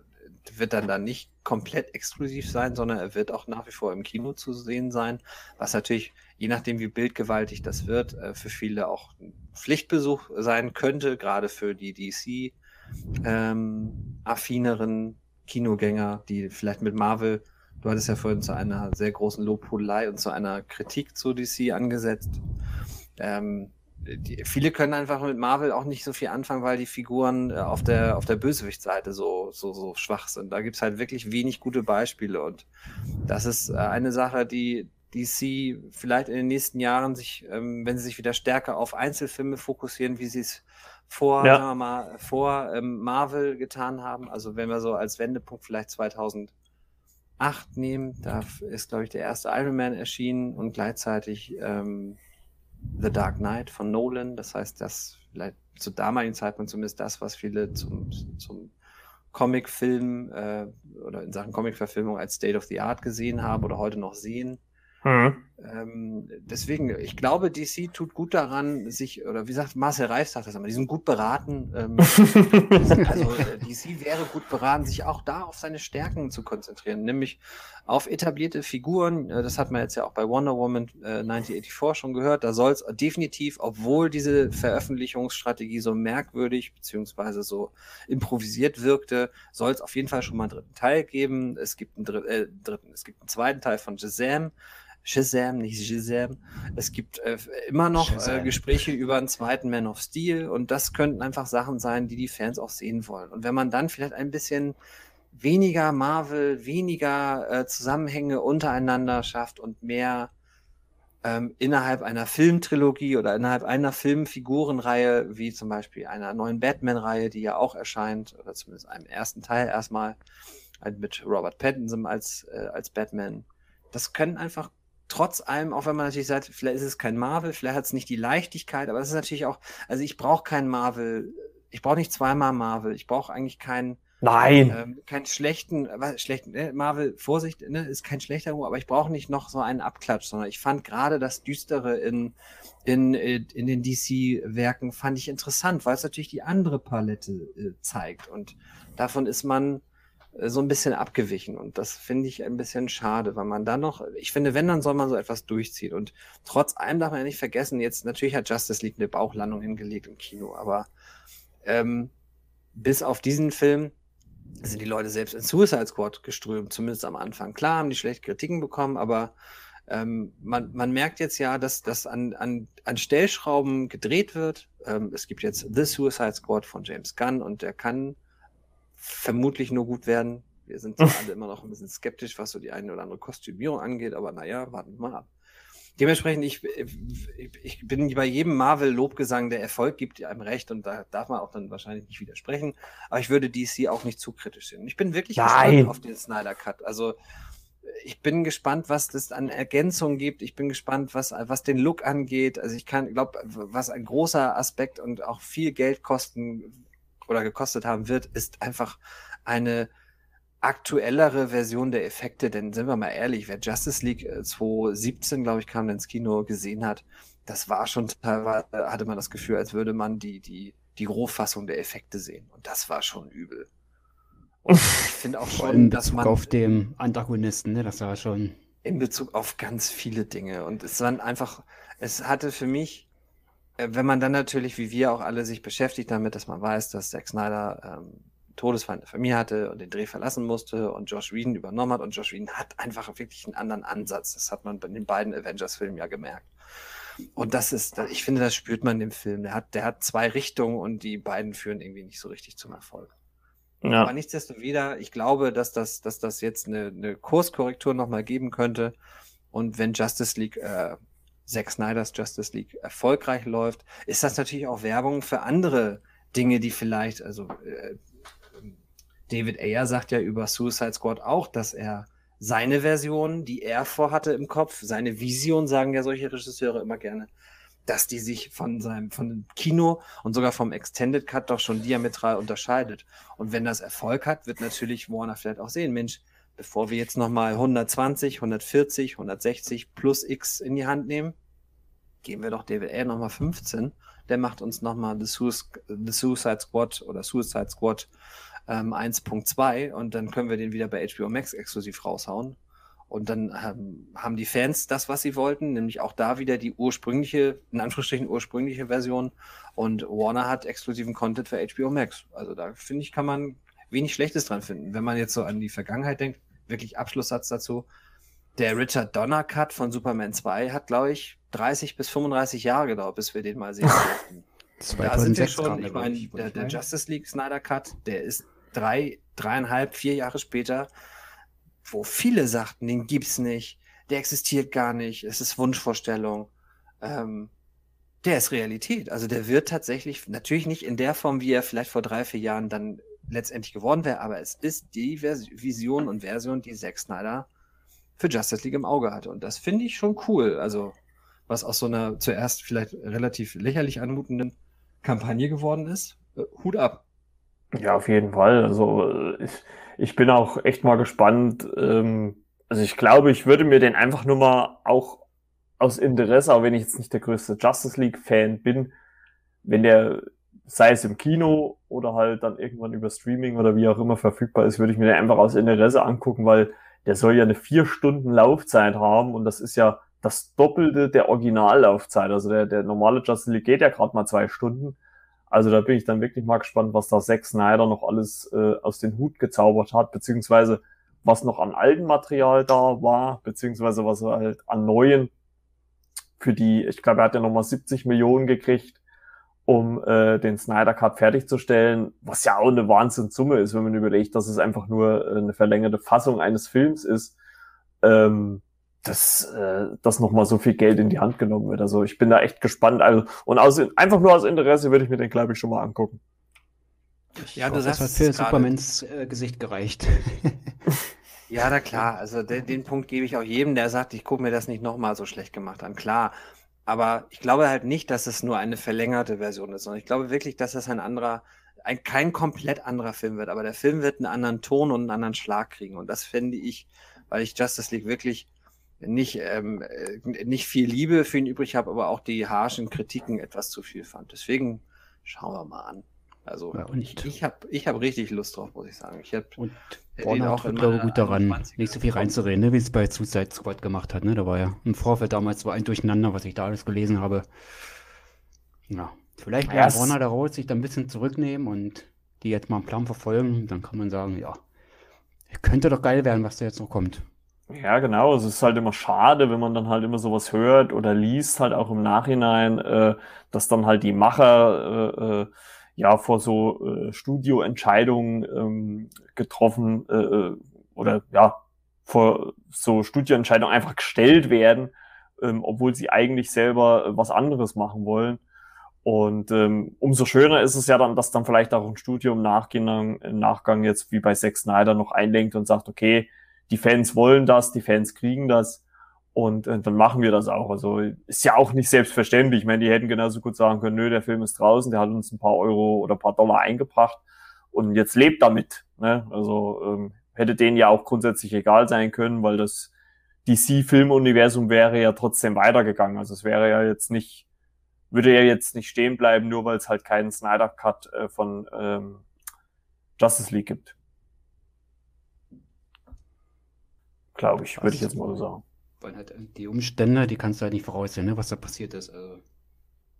wird dann da nicht komplett exklusiv sein, sondern er wird auch nach wie vor im Kino zu sehen sein, was natürlich, je nachdem wie bildgewaltig das wird, äh, für viele auch ein Pflichtbesuch sein könnte, gerade für die DC-affineren ähm, Kinogänger, die vielleicht mit Marvel, du hattest ja vorhin zu einer sehr großen Lobhudelei und zu einer Kritik zu DC angesetzt. Ähm, die, viele können einfach mit Marvel auch nicht so viel anfangen, weil die Figuren äh, auf der, auf der Bösewichtseite so, so, so schwach sind. Da gibt es halt wirklich wenig gute Beispiele und das ist äh, eine Sache, die DC vielleicht in den nächsten Jahren sich, ähm, wenn sie sich wieder stärker auf Einzelfilme fokussieren, wie sie es vor, ja. sagen wir mal, vor ähm, Marvel getan haben. Also wenn wir so als Wendepunkt vielleicht 2008 nehmen, da ist, glaube ich, der erste Iron Man erschienen und gleichzeitig ähm, The Dark Knight von Nolan. Das heißt, das vielleicht zu damaligen Zeitpunkt zumindest das, was viele zum, zum Comic-Film äh, oder in Sachen Comic-Verfilmung als State of the Art gesehen haben oder heute noch sehen. Mhm. Ähm, deswegen, ich glaube, DC tut gut daran, sich, oder wie sagt Marcel Reif sagt das immer, die sind gut beraten. Ähm, [laughs] also äh, DC wäre gut beraten, sich auch da auf seine Stärken zu konzentrieren, nämlich auf etablierte Figuren. Äh, das hat man jetzt ja auch bei Wonder Woman äh, 1984 schon gehört. Da soll es definitiv, obwohl diese Veröffentlichungsstrategie so merkwürdig beziehungsweise so improvisiert wirkte, soll es auf jeden Fall schon mal einen dritten Teil geben. Es gibt einen, Dr äh, dritten, es gibt einen zweiten Teil von Shazam. Shazam, nicht Shazam. Es gibt äh, immer noch äh, Gespräche über einen zweiten Man of Steel und das könnten einfach Sachen sein, die die Fans auch sehen wollen. Und wenn man dann vielleicht ein bisschen weniger Marvel, weniger äh, Zusammenhänge untereinander schafft und mehr ähm, innerhalb einer Filmtrilogie oder innerhalb einer Filmfigurenreihe, wie zum Beispiel einer neuen Batman-Reihe, die ja auch erscheint, oder zumindest einem ersten Teil erstmal, halt mit Robert Pattinson als, äh, als Batman. Das können einfach trotz allem, auch wenn man natürlich sagt, vielleicht ist es kein Marvel, vielleicht hat es nicht die Leichtigkeit, aber es ist natürlich auch, also ich brauche kein Marvel, ich brauche nicht zweimal Marvel, ich brauche eigentlich keinen Nein. Ähm, keinen schlechten, was, schlechten, ne? Marvel, Vorsicht, ne, ist kein schlechter Humor, aber ich brauche nicht noch so einen Abklatsch, sondern ich fand gerade das Düstere in, in, in den DC-Werken fand ich interessant, weil es natürlich die andere Palette äh, zeigt und davon ist man äh, so ein bisschen abgewichen. Und das finde ich ein bisschen schade, weil man dann noch, ich finde, wenn, dann soll man so etwas durchziehen. Und trotz allem darf man ja nicht vergessen, jetzt natürlich hat Justice League eine Bauchlandung hingelegt im Kino, aber ähm, bis auf diesen Film sind die Leute selbst in Suicide Squad geströmt, zumindest am Anfang. Klar haben die schlechte Kritiken bekommen, aber ähm, man, man merkt jetzt ja, dass das an, an, an Stellschrauben gedreht wird. Ähm, es gibt jetzt The Suicide Squad von James Gunn und der kann vermutlich nur gut werden. Wir sind zwar [laughs] alle immer noch ein bisschen skeptisch, was so die eine oder andere Kostümierung angeht, aber naja, warten wir mal ab. Dementsprechend, ich, ich bin bei jedem Marvel-Lobgesang, der Erfolg gibt, einem recht und da darf man auch dann wahrscheinlich nicht widersprechen. Aber ich würde DC auch nicht zu kritisch sehen. Ich bin wirklich Nein. gespannt auf den Snyder Cut. Also ich bin gespannt, was das an Ergänzungen gibt. Ich bin gespannt, was, was den Look angeht. Also ich kann, glaube, was ein großer Aspekt und auch viel Geld kosten oder gekostet haben wird, ist einfach eine aktuellere Version der Effekte, denn sind wir mal ehrlich, wer Justice League 2017, äh, glaube ich, kam ins Kino gesehen hat, das war schon teilweise, hatte man das Gefühl, als würde man die, die, die Rohfassung der Effekte sehen. Und das war schon übel. Und ich finde auch schon, dass man. Auf dem Antagonisten, ne, das war schon. In Bezug auf ganz viele Dinge. Und es waren einfach, es hatte für mich, wenn man dann natürlich, wie wir auch alle, sich beschäftigt damit, dass man weiß, dass Zack Snyder ähm, Todesfeind der Familie hatte und den Dreh verlassen musste und Josh Whedon übernommen hat. Und Josh Whedon hat einfach wirklich einen anderen Ansatz. Das hat man bei den beiden Avengers-Filmen ja gemerkt. Und das ist, ich finde, das spürt man im Film. Der hat, der hat zwei Richtungen und die beiden führen irgendwie nicht so richtig zum Erfolg. Ja. Aber nichtsdestotrotz, ich glaube, dass das, dass das jetzt eine, eine Kurskorrektur nochmal geben könnte. Und wenn Justice League, äh, Zack Snyders Justice League erfolgreich läuft, ist das natürlich auch Werbung für andere Dinge, die vielleicht, also äh, David Ayer sagt ja über Suicide Squad auch, dass er seine Version, die er vorhatte im Kopf, seine Vision, sagen ja solche Regisseure immer gerne, dass die sich von seinem, von dem Kino und sogar vom Extended Cut doch schon diametral unterscheidet. Und wenn das Erfolg hat, wird natürlich Warner vielleicht auch sehen, Mensch, bevor wir jetzt nochmal 120, 140, 160 plus X in die Hand nehmen, geben wir doch Ayer nochmal 15. Der macht uns nochmal The, The Suicide Squad oder Suicide Squad ähm, 1.2 und dann können wir den wieder bei HBO Max exklusiv raushauen. Und dann ähm, haben die Fans das, was sie wollten, nämlich auch da wieder die ursprüngliche, in Anführungsstrichen ursprüngliche Version. Und Warner hat exklusiven Content für HBO Max. Also da finde ich, kann man wenig Schlechtes dran finden. Wenn man jetzt so an die Vergangenheit denkt, wirklich Abschlusssatz dazu. Der Richard Donner Cut von Superman 2 hat, glaube ich, 30 bis 35 Jahre gedauert, bis wir den mal sehen [laughs] durften. da sind wir schon, ich meine, der, der Justice League Snyder Cut, der ist drei, dreieinhalb, vier Jahre später, wo viele sagten, den gibt's nicht, der existiert gar nicht, es ist Wunschvorstellung. Ähm, der ist Realität. Also der wird tatsächlich, natürlich nicht in der Form, wie er vielleicht vor drei, vier Jahren dann letztendlich geworden wäre, aber es ist die Vers Vision und Version, die Zack Snyder für Justice League im Auge hatte. Und das finde ich schon cool. Also, was aus so einer zuerst vielleicht relativ lächerlich anmutenden Kampagne geworden ist. Äh, Hut ab. Ja, auf jeden Fall. Also ich, ich bin auch echt mal gespannt. Ähm, also ich glaube, ich würde mir den einfach nur mal auch aus Interesse, auch wenn ich jetzt nicht der größte Justice League-Fan bin, wenn der, sei es im Kino oder halt dann irgendwann über Streaming oder wie auch immer verfügbar ist, würde ich mir den einfach aus Interesse angucken, weil der soll ja eine vier Stunden Laufzeit haben und das ist ja das Doppelte der Originallaufzeit. Also der, der normale Justice League geht ja gerade mal zwei Stunden. Also da bin ich dann wirklich mal gespannt, was da Zack Snyder noch alles äh, aus den Hut gezaubert hat, beziehungsweise was noch an altem Material da war, beziehungsweise was er halt an neuen für die, ich glaube, er hat ja nochmal 70 Millionen gekriegt, um äh, den Snyder Cut fertigzustellen, was ja auch eine Wahnsinnssumme ist, wenn man überlegt, dass es einfach nur äh, eine verlängerte Fassung eines Films ist. Ähm, dass, äh, dass nochmal so viel Geld in die Hand genommen wird. Also ich bin da echt gespannt. Also, und aus, einfach nur aus Interesse würde ich mir den, glaube ich, schon mal angucken. Ich ja, du sagst, das hat für Supermans äh, Gesicht gereicht. [laughs] ja, na klar. Also den, den Punkt gebe ich auch jedem, der sagt, ich gucke mir das nicht nochmal so schlecht gemacht an. Klar. Aber ich glaube halt nicht, dass es nur eine verlängerte Version ist, sondern ich glaube wirklich, dass es ein anderer, ein, kein komplett anderer Film wird. Aber der Film wird einen anderen Ton und einen anderen Schlag kriegen. Und das finde ich, weil ich Justice League wirklich nicht, ähm, äh, nicht viel Liebe für ihn übrig habe, aber auch die harschen Kritiken etwas zu viel fand. Deswegen schauen wir mal an. Also ja, ich, ich habe ich hab richtig Lust drauf, muss ich sagen. Ich hab, und Auch tut, glaube gut daran, nicht so viel reinzureden, ne, wie es bei Suicide Squad gemacht hat. Ne? Da war ja im Vorfeld damals war ein Durcheinander, was ich da alles gelesen habe. Ja, vielleicht kann yes. Warner daraus sich da ein bisschen zurücknehmen und die jetzt mal einen Plan verfolgen. Dann kann man sagen, ja, könnte doch geil werden, was da jetzt noch kommt. Ja, genau. Es ist halt immer schade, wenn man dann halt immer sowas hört oder liest, halt auch im Nachhinein, äh, dass dann halt die Macher äh, äh, ja vor so äh, Studioentscheidungen ähm, getroffen äh, äh, oder ja vor so Studioentscheidungen einfach gestellt werden, ähm, obwohl sie eigentlich selber äh, was anderes machen wollen. Und ähm, umso schöner ist es ja dann, dass dann vielleicht auch ein Studio im Nachgang, im Nachgang jetzt wie bei Zack Snyder noch einlenkt und sagt, okay, die Fans wollen das, die Fans kriegen das und äh, dann machen wir das auch. Also ist ja auch nicht selbstverständlich. Ich meine, die hätten genauso gut sagen können, nö, der Film ist draußen, der hat uns ein paar Euro oder ein paar Dollar eingebracht und jetzt lebt damit. Ne? Also ähm, hätte denen ja auch grundsätzlich egal sein können, weil das DC-Filmuniversum wäre ja trotzdem weitergegangen. Also es wäre ja jetzt nicht würde er jetzt nicht stehen bleiben, nur weil es halt keinen Snyder Cut äh, von ähm, Justice League gibt. Glaube ich, würde ich jetzt mal so sagen. Weil halt die Umstände, die kannst du halt nicht voraussehen, ne, was da passiert ist. Also,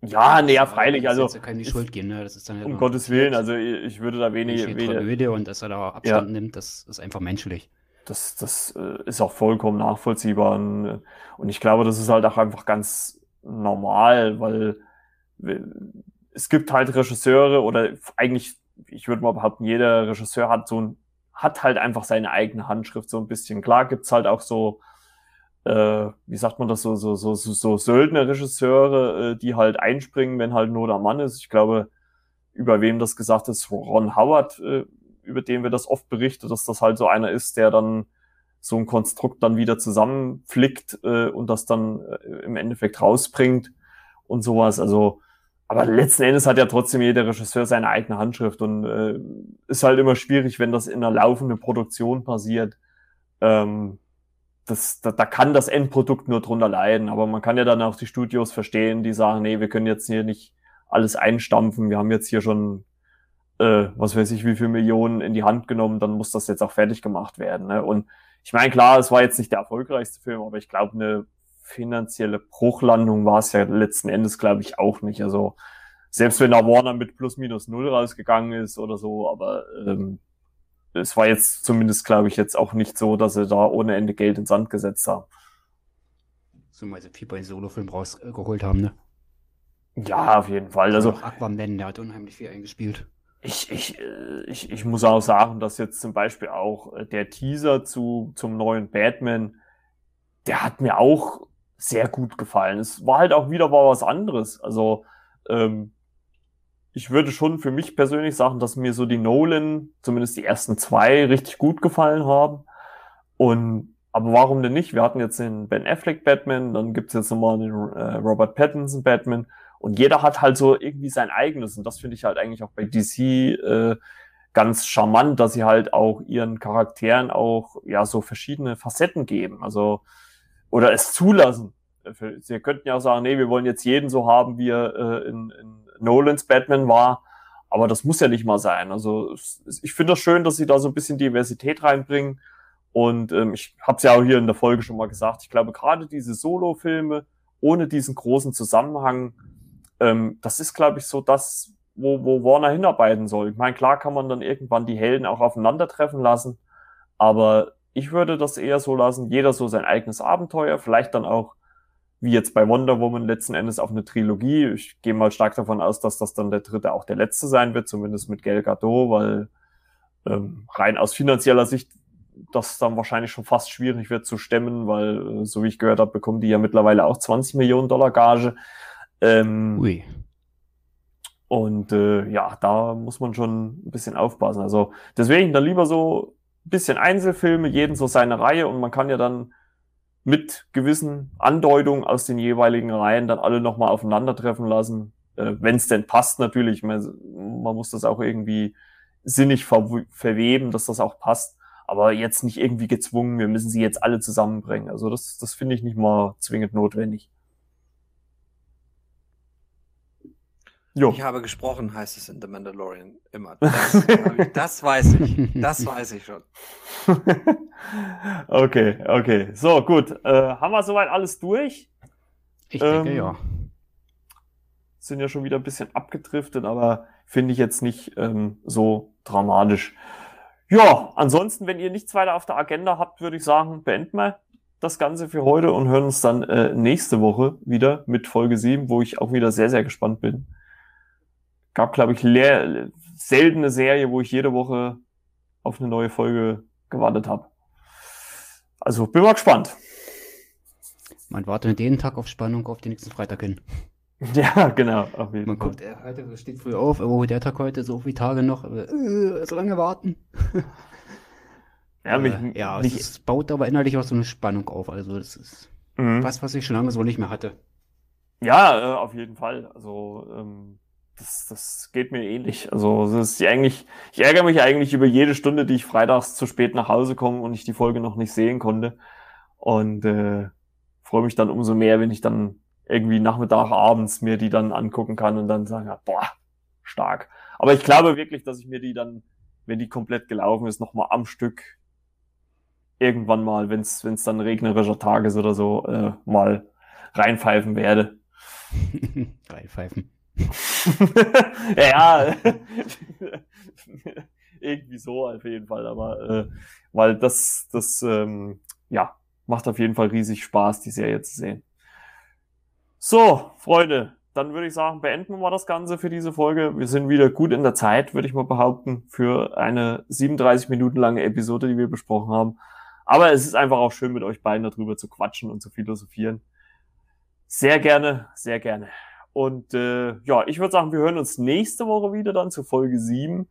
ja, nee, ja, freilich. Also, ja keine Schuld geben, ne? Das ist dann halt um Gottes Willen, also ich würde da wenig. Tragödie und dass er da Abstand ja. nimmt, das ist einfach menschlich. Das, das äh, ist auch vollkommen nachvollziehbar. Und, und ich glaube, das ist halt auch einfach ganz normal, weil es gibt halt Regisseure oder eigentlich, ich würde mal behaupten, jeder Regisseur hat so ein, hat halt einfach seine eigene Handschrift so ein bisschen. Klar gibt's halt auch so, äh, wie sagt man das, so, so, so, so, so Söldner-Regisseure, äh, die halt einspringen, wenn halt nur der Mann ist. Ich glaube, über wem das gesagt ist, Ron Howard, äh, über den wir das oft berichtet, dass das halt so einer ist, der dann so ein Konstrukt dann wieder zusammenflickt äh, und das dann äh, im Endeffekt rausbringt und sowas. Also, aber letzten Endes hat ja trotzdem jeder Regisseur seine eigene Handschrift und äh, ist halt immer schwierig, wenn das in einer laufenden Produktion passiert. Ähm, das, da, da kann das Endprodukt nur drunter leiden, aber man kann ja dann auch die Studios verstehen, die sagen, nee, wir können jetzt hier nicht alles einstampfen, wir haben jetzt hier schon äh, was weiß ich, wie viel Millionen in die Hand genommen, dann muss das jetzt auch fertig gemacht werden. Ne? Und ich meine, klar, es war jetzt nicht der erfolgreichste Film, aber ich glaube, eine finanzielle Bruchlandung war es ja letzten Endes, glaube ich, auch nicht. Also selbst wenn da Warner mit plus minus null rausgegangen ist oder so, aber ähm, es war jetzt zumindest, glaube ich, jetzt auch nicht so, dass sie da ohne Ende Geld ins Sand gesetzt haben. So mal so viel bei Solo-Film rausgeholt haben, ne? Ja, auf jeden Fall. Also, Aquaman, der hat unheimlich viel eingespielt ich, ich, äh, ich, ich muss auch sagen, dass jetzt zum Beispiel auch äh, der Teaser zu, zum neuen Batman, der hat mir auch sehr gut gefallen. Es war halt auch wieder mal was anderes. Also ähm, ich würde schon für mich persönlich sagen, dass mir so die Nolan, zumindest die ersten zwei, richtig gut gefallen haben. Und aber warum denn nicht? Wir hatten jetzt den Ben Affleck Batman, dann gibt's jetzt nochmal den äh, Robert Pattinson Batman. Und jeder hat halt so irgendwie sein eigenes. Und das finde ich halt eigentlich auch bei DC äh, ganz charmant, dass sie halt auch ihren Charakteren auch ja so verschiedene Facetten geben. Also oder es zulassen. Sie könnten ja auch sagen, nee, wir wollen jetzt jeden so haben, wie er äh, in, in Nolans Batman war. Aber das muss ja nicht mal sein. Also ich finde das schön, dass sie da so ein bisschen Diversität reinbringen. Und ähm, ich habe es ja auch hier in der Folge schon mal gesagt. Ich glaube, gerade diese Solo-Filme ohne diesen großen Zusammenhang ähm, das ist, glaube ich, so das, wo, wo Warner hinarbeiten soll. Ich meine, klar kann man dann irgendwann die Helden auch aufeinandertreffen lassen, aber ich würde das eher so lassen, jeder so sein eigenes Abenteuer, vielleicht dann auch, wie jetzt bei Wonder Woman, letzten Endes auf eine Trilogie. Ich gehe mal stark davon aus, dass das dann der dritte auch der letzte sein wird, zumindest mit Gal Gadot, weil ähm, rein aus finanzieller Sicht das dann wahrscheinlich schon fast schwierig wird zu stemmen, weil, äh, so wie ich gehört habe, bekommen die ja mittlerweile auch 20 Millionen Dollar Gage. Ähm, Ui. Und äh, ja, da muss man schon ein bisschen aufpassen. Also deswegen dann lieber so ein bisschen Einzelfilme, jeden so seine Reihe und man kann ja dann mit gewissen Andeutungen aus den jeweiligen Reihen dann alle nochmal aufeinandertreffen lassen, äh, wenn es denn passt natürlich. Man, man muss das auch irgendwie sinnig ver verweben, dass das auch passt. Aber jetzt nicht irgendwie gezwungen, wir müssen sie jetzt alle zusammenbringen. Also das, das finde ich nicht mal zwingend notwendig. Jo. Ich habe gesprochen, heißt es in The Mandalorian immer. Das, ich, das weiß ich. Das weiß ich schon. [laughs] okay, okay. So, gut. Äh, haben wir soweit alles durch? Ich denke, ähm, ja. Sind ja schon wieder ein bisschen abgedriftet, aber finde ich jetzt nicht ähm, so dramatisch. Ja, ansonsten, wenn ihr nichts weiter auf der Agenda habt, würde ich sagen, beenden wir das Ganze für heute und hören uns dann äh, nächste Woche wieder mit Folge 7, wo ich auch wieder sehr, sehr gespannt bin gab, glaube ich, leer, seltene Serie, wo ich jede Woche auf eine neue Folge gewartet habe. Also bin mal gespannt. Man wartet jeden Tag auf Spannung auf den nächsten Freitag hin. [laughs] Ja, genau. Man Fall. guckt, er heute steht früh auf, oh, der Tag heute, so viele Tage noch, äh, so lange warten. [laughs] Ja, mich, äh, ja mich, es baut aber innerlich auch so eine Spannung auf. Also das ist mhm. was, was ich schon lange so nicht mehr hatte. Ja, äh, auf jeden Fall. Also ähm, das, das geht mir ähnlich. Also das ist eigentlich, ich ärgere mich eigentlich über jede Stunde, die ich freitags zu spät nach Hause komme und ich die Folge noch nicht sehen konnte. Und äh, freue mich dann umso mehr, wenn ich dann irgendwie Nachmittag, abends mir die dann angucken kann und dann sagen, boah, stark. Aber ich glaube wirklich, dass ich mir die dann, wenn die komplett gelaufen ist, nochmal am Stück irgendwann mal, wenn es dann regnerischer Tag ist oder so, äh, mal reinpfeifen werde. [laughs] reinpfeifen. [laughs] ja, [laughs] irgendwie so auf jeden Fall, aber äh, weil das, das ähm, ja, macht auf jeden Fall riesig Spaß, die Serie zu sehen. So, Freunde, dann würde ich sagen, beenden wir mal das Ganze für diese Folge. Wir sind wieder gut in der Zeit, würde ich mal behaupten, für eine 37 Minuten lange Episode, die wir besprochen haben. Aber es ist einfach auch schön, mit euch beiden darüber zu quatschen und zu philosophieren. Sehr gerne, sehr gerne. Und äh, ja, ich würde sagen, wir hören uns nächste Woche wieder dann zu Folge 7.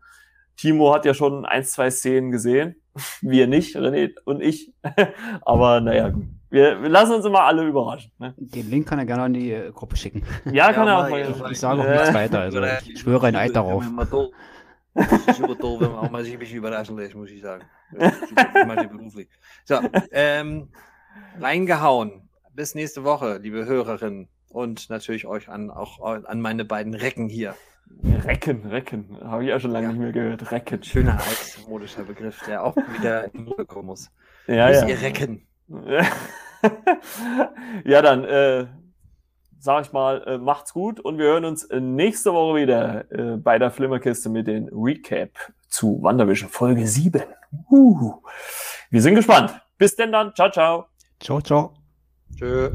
Timo hat ja schon ein, zwei Szenen gesehen. [laughs] Wir nicht, René und ich. [laughs] Aber naja, gut. Wir, wir lassen uns immer alle überraschen. Ne? Den Link kann er gerne in die äh, Gruppe schicken. Ja, kann ja, er auch. Ich, ich sage auch nichts weiter. Also ich schwöre ein Eid darauf. Super toll, wenn man auch mal sich ein bisschen überraschen lässt, muss ich sagen. Super, beruflich. So, ähm, reingehauen. Bis nächste Woche, liebe Hörerinnen. Und natürlich euch an, auch an meine beiden Recken hier. Recken, Recken. Habe ich ja schon lange ja. nicht mehr gehört. Recken. Schöner altmodischer Begriff, der auch [laughs] wieder in die kommen muss. Ja, Bis ja. ihr Recken. [laughs] ja, dann äh, sag ich mal, äh, macht's gut und wir hören uns äh, nächste Woche wieder äh, bei der Flimmerkiste mit den Recap zu Wanderwische Folge 7. Uh, wir sind gespannt. Bis denn dann. Ciao, ciao. Ciao, ciao. Tschö.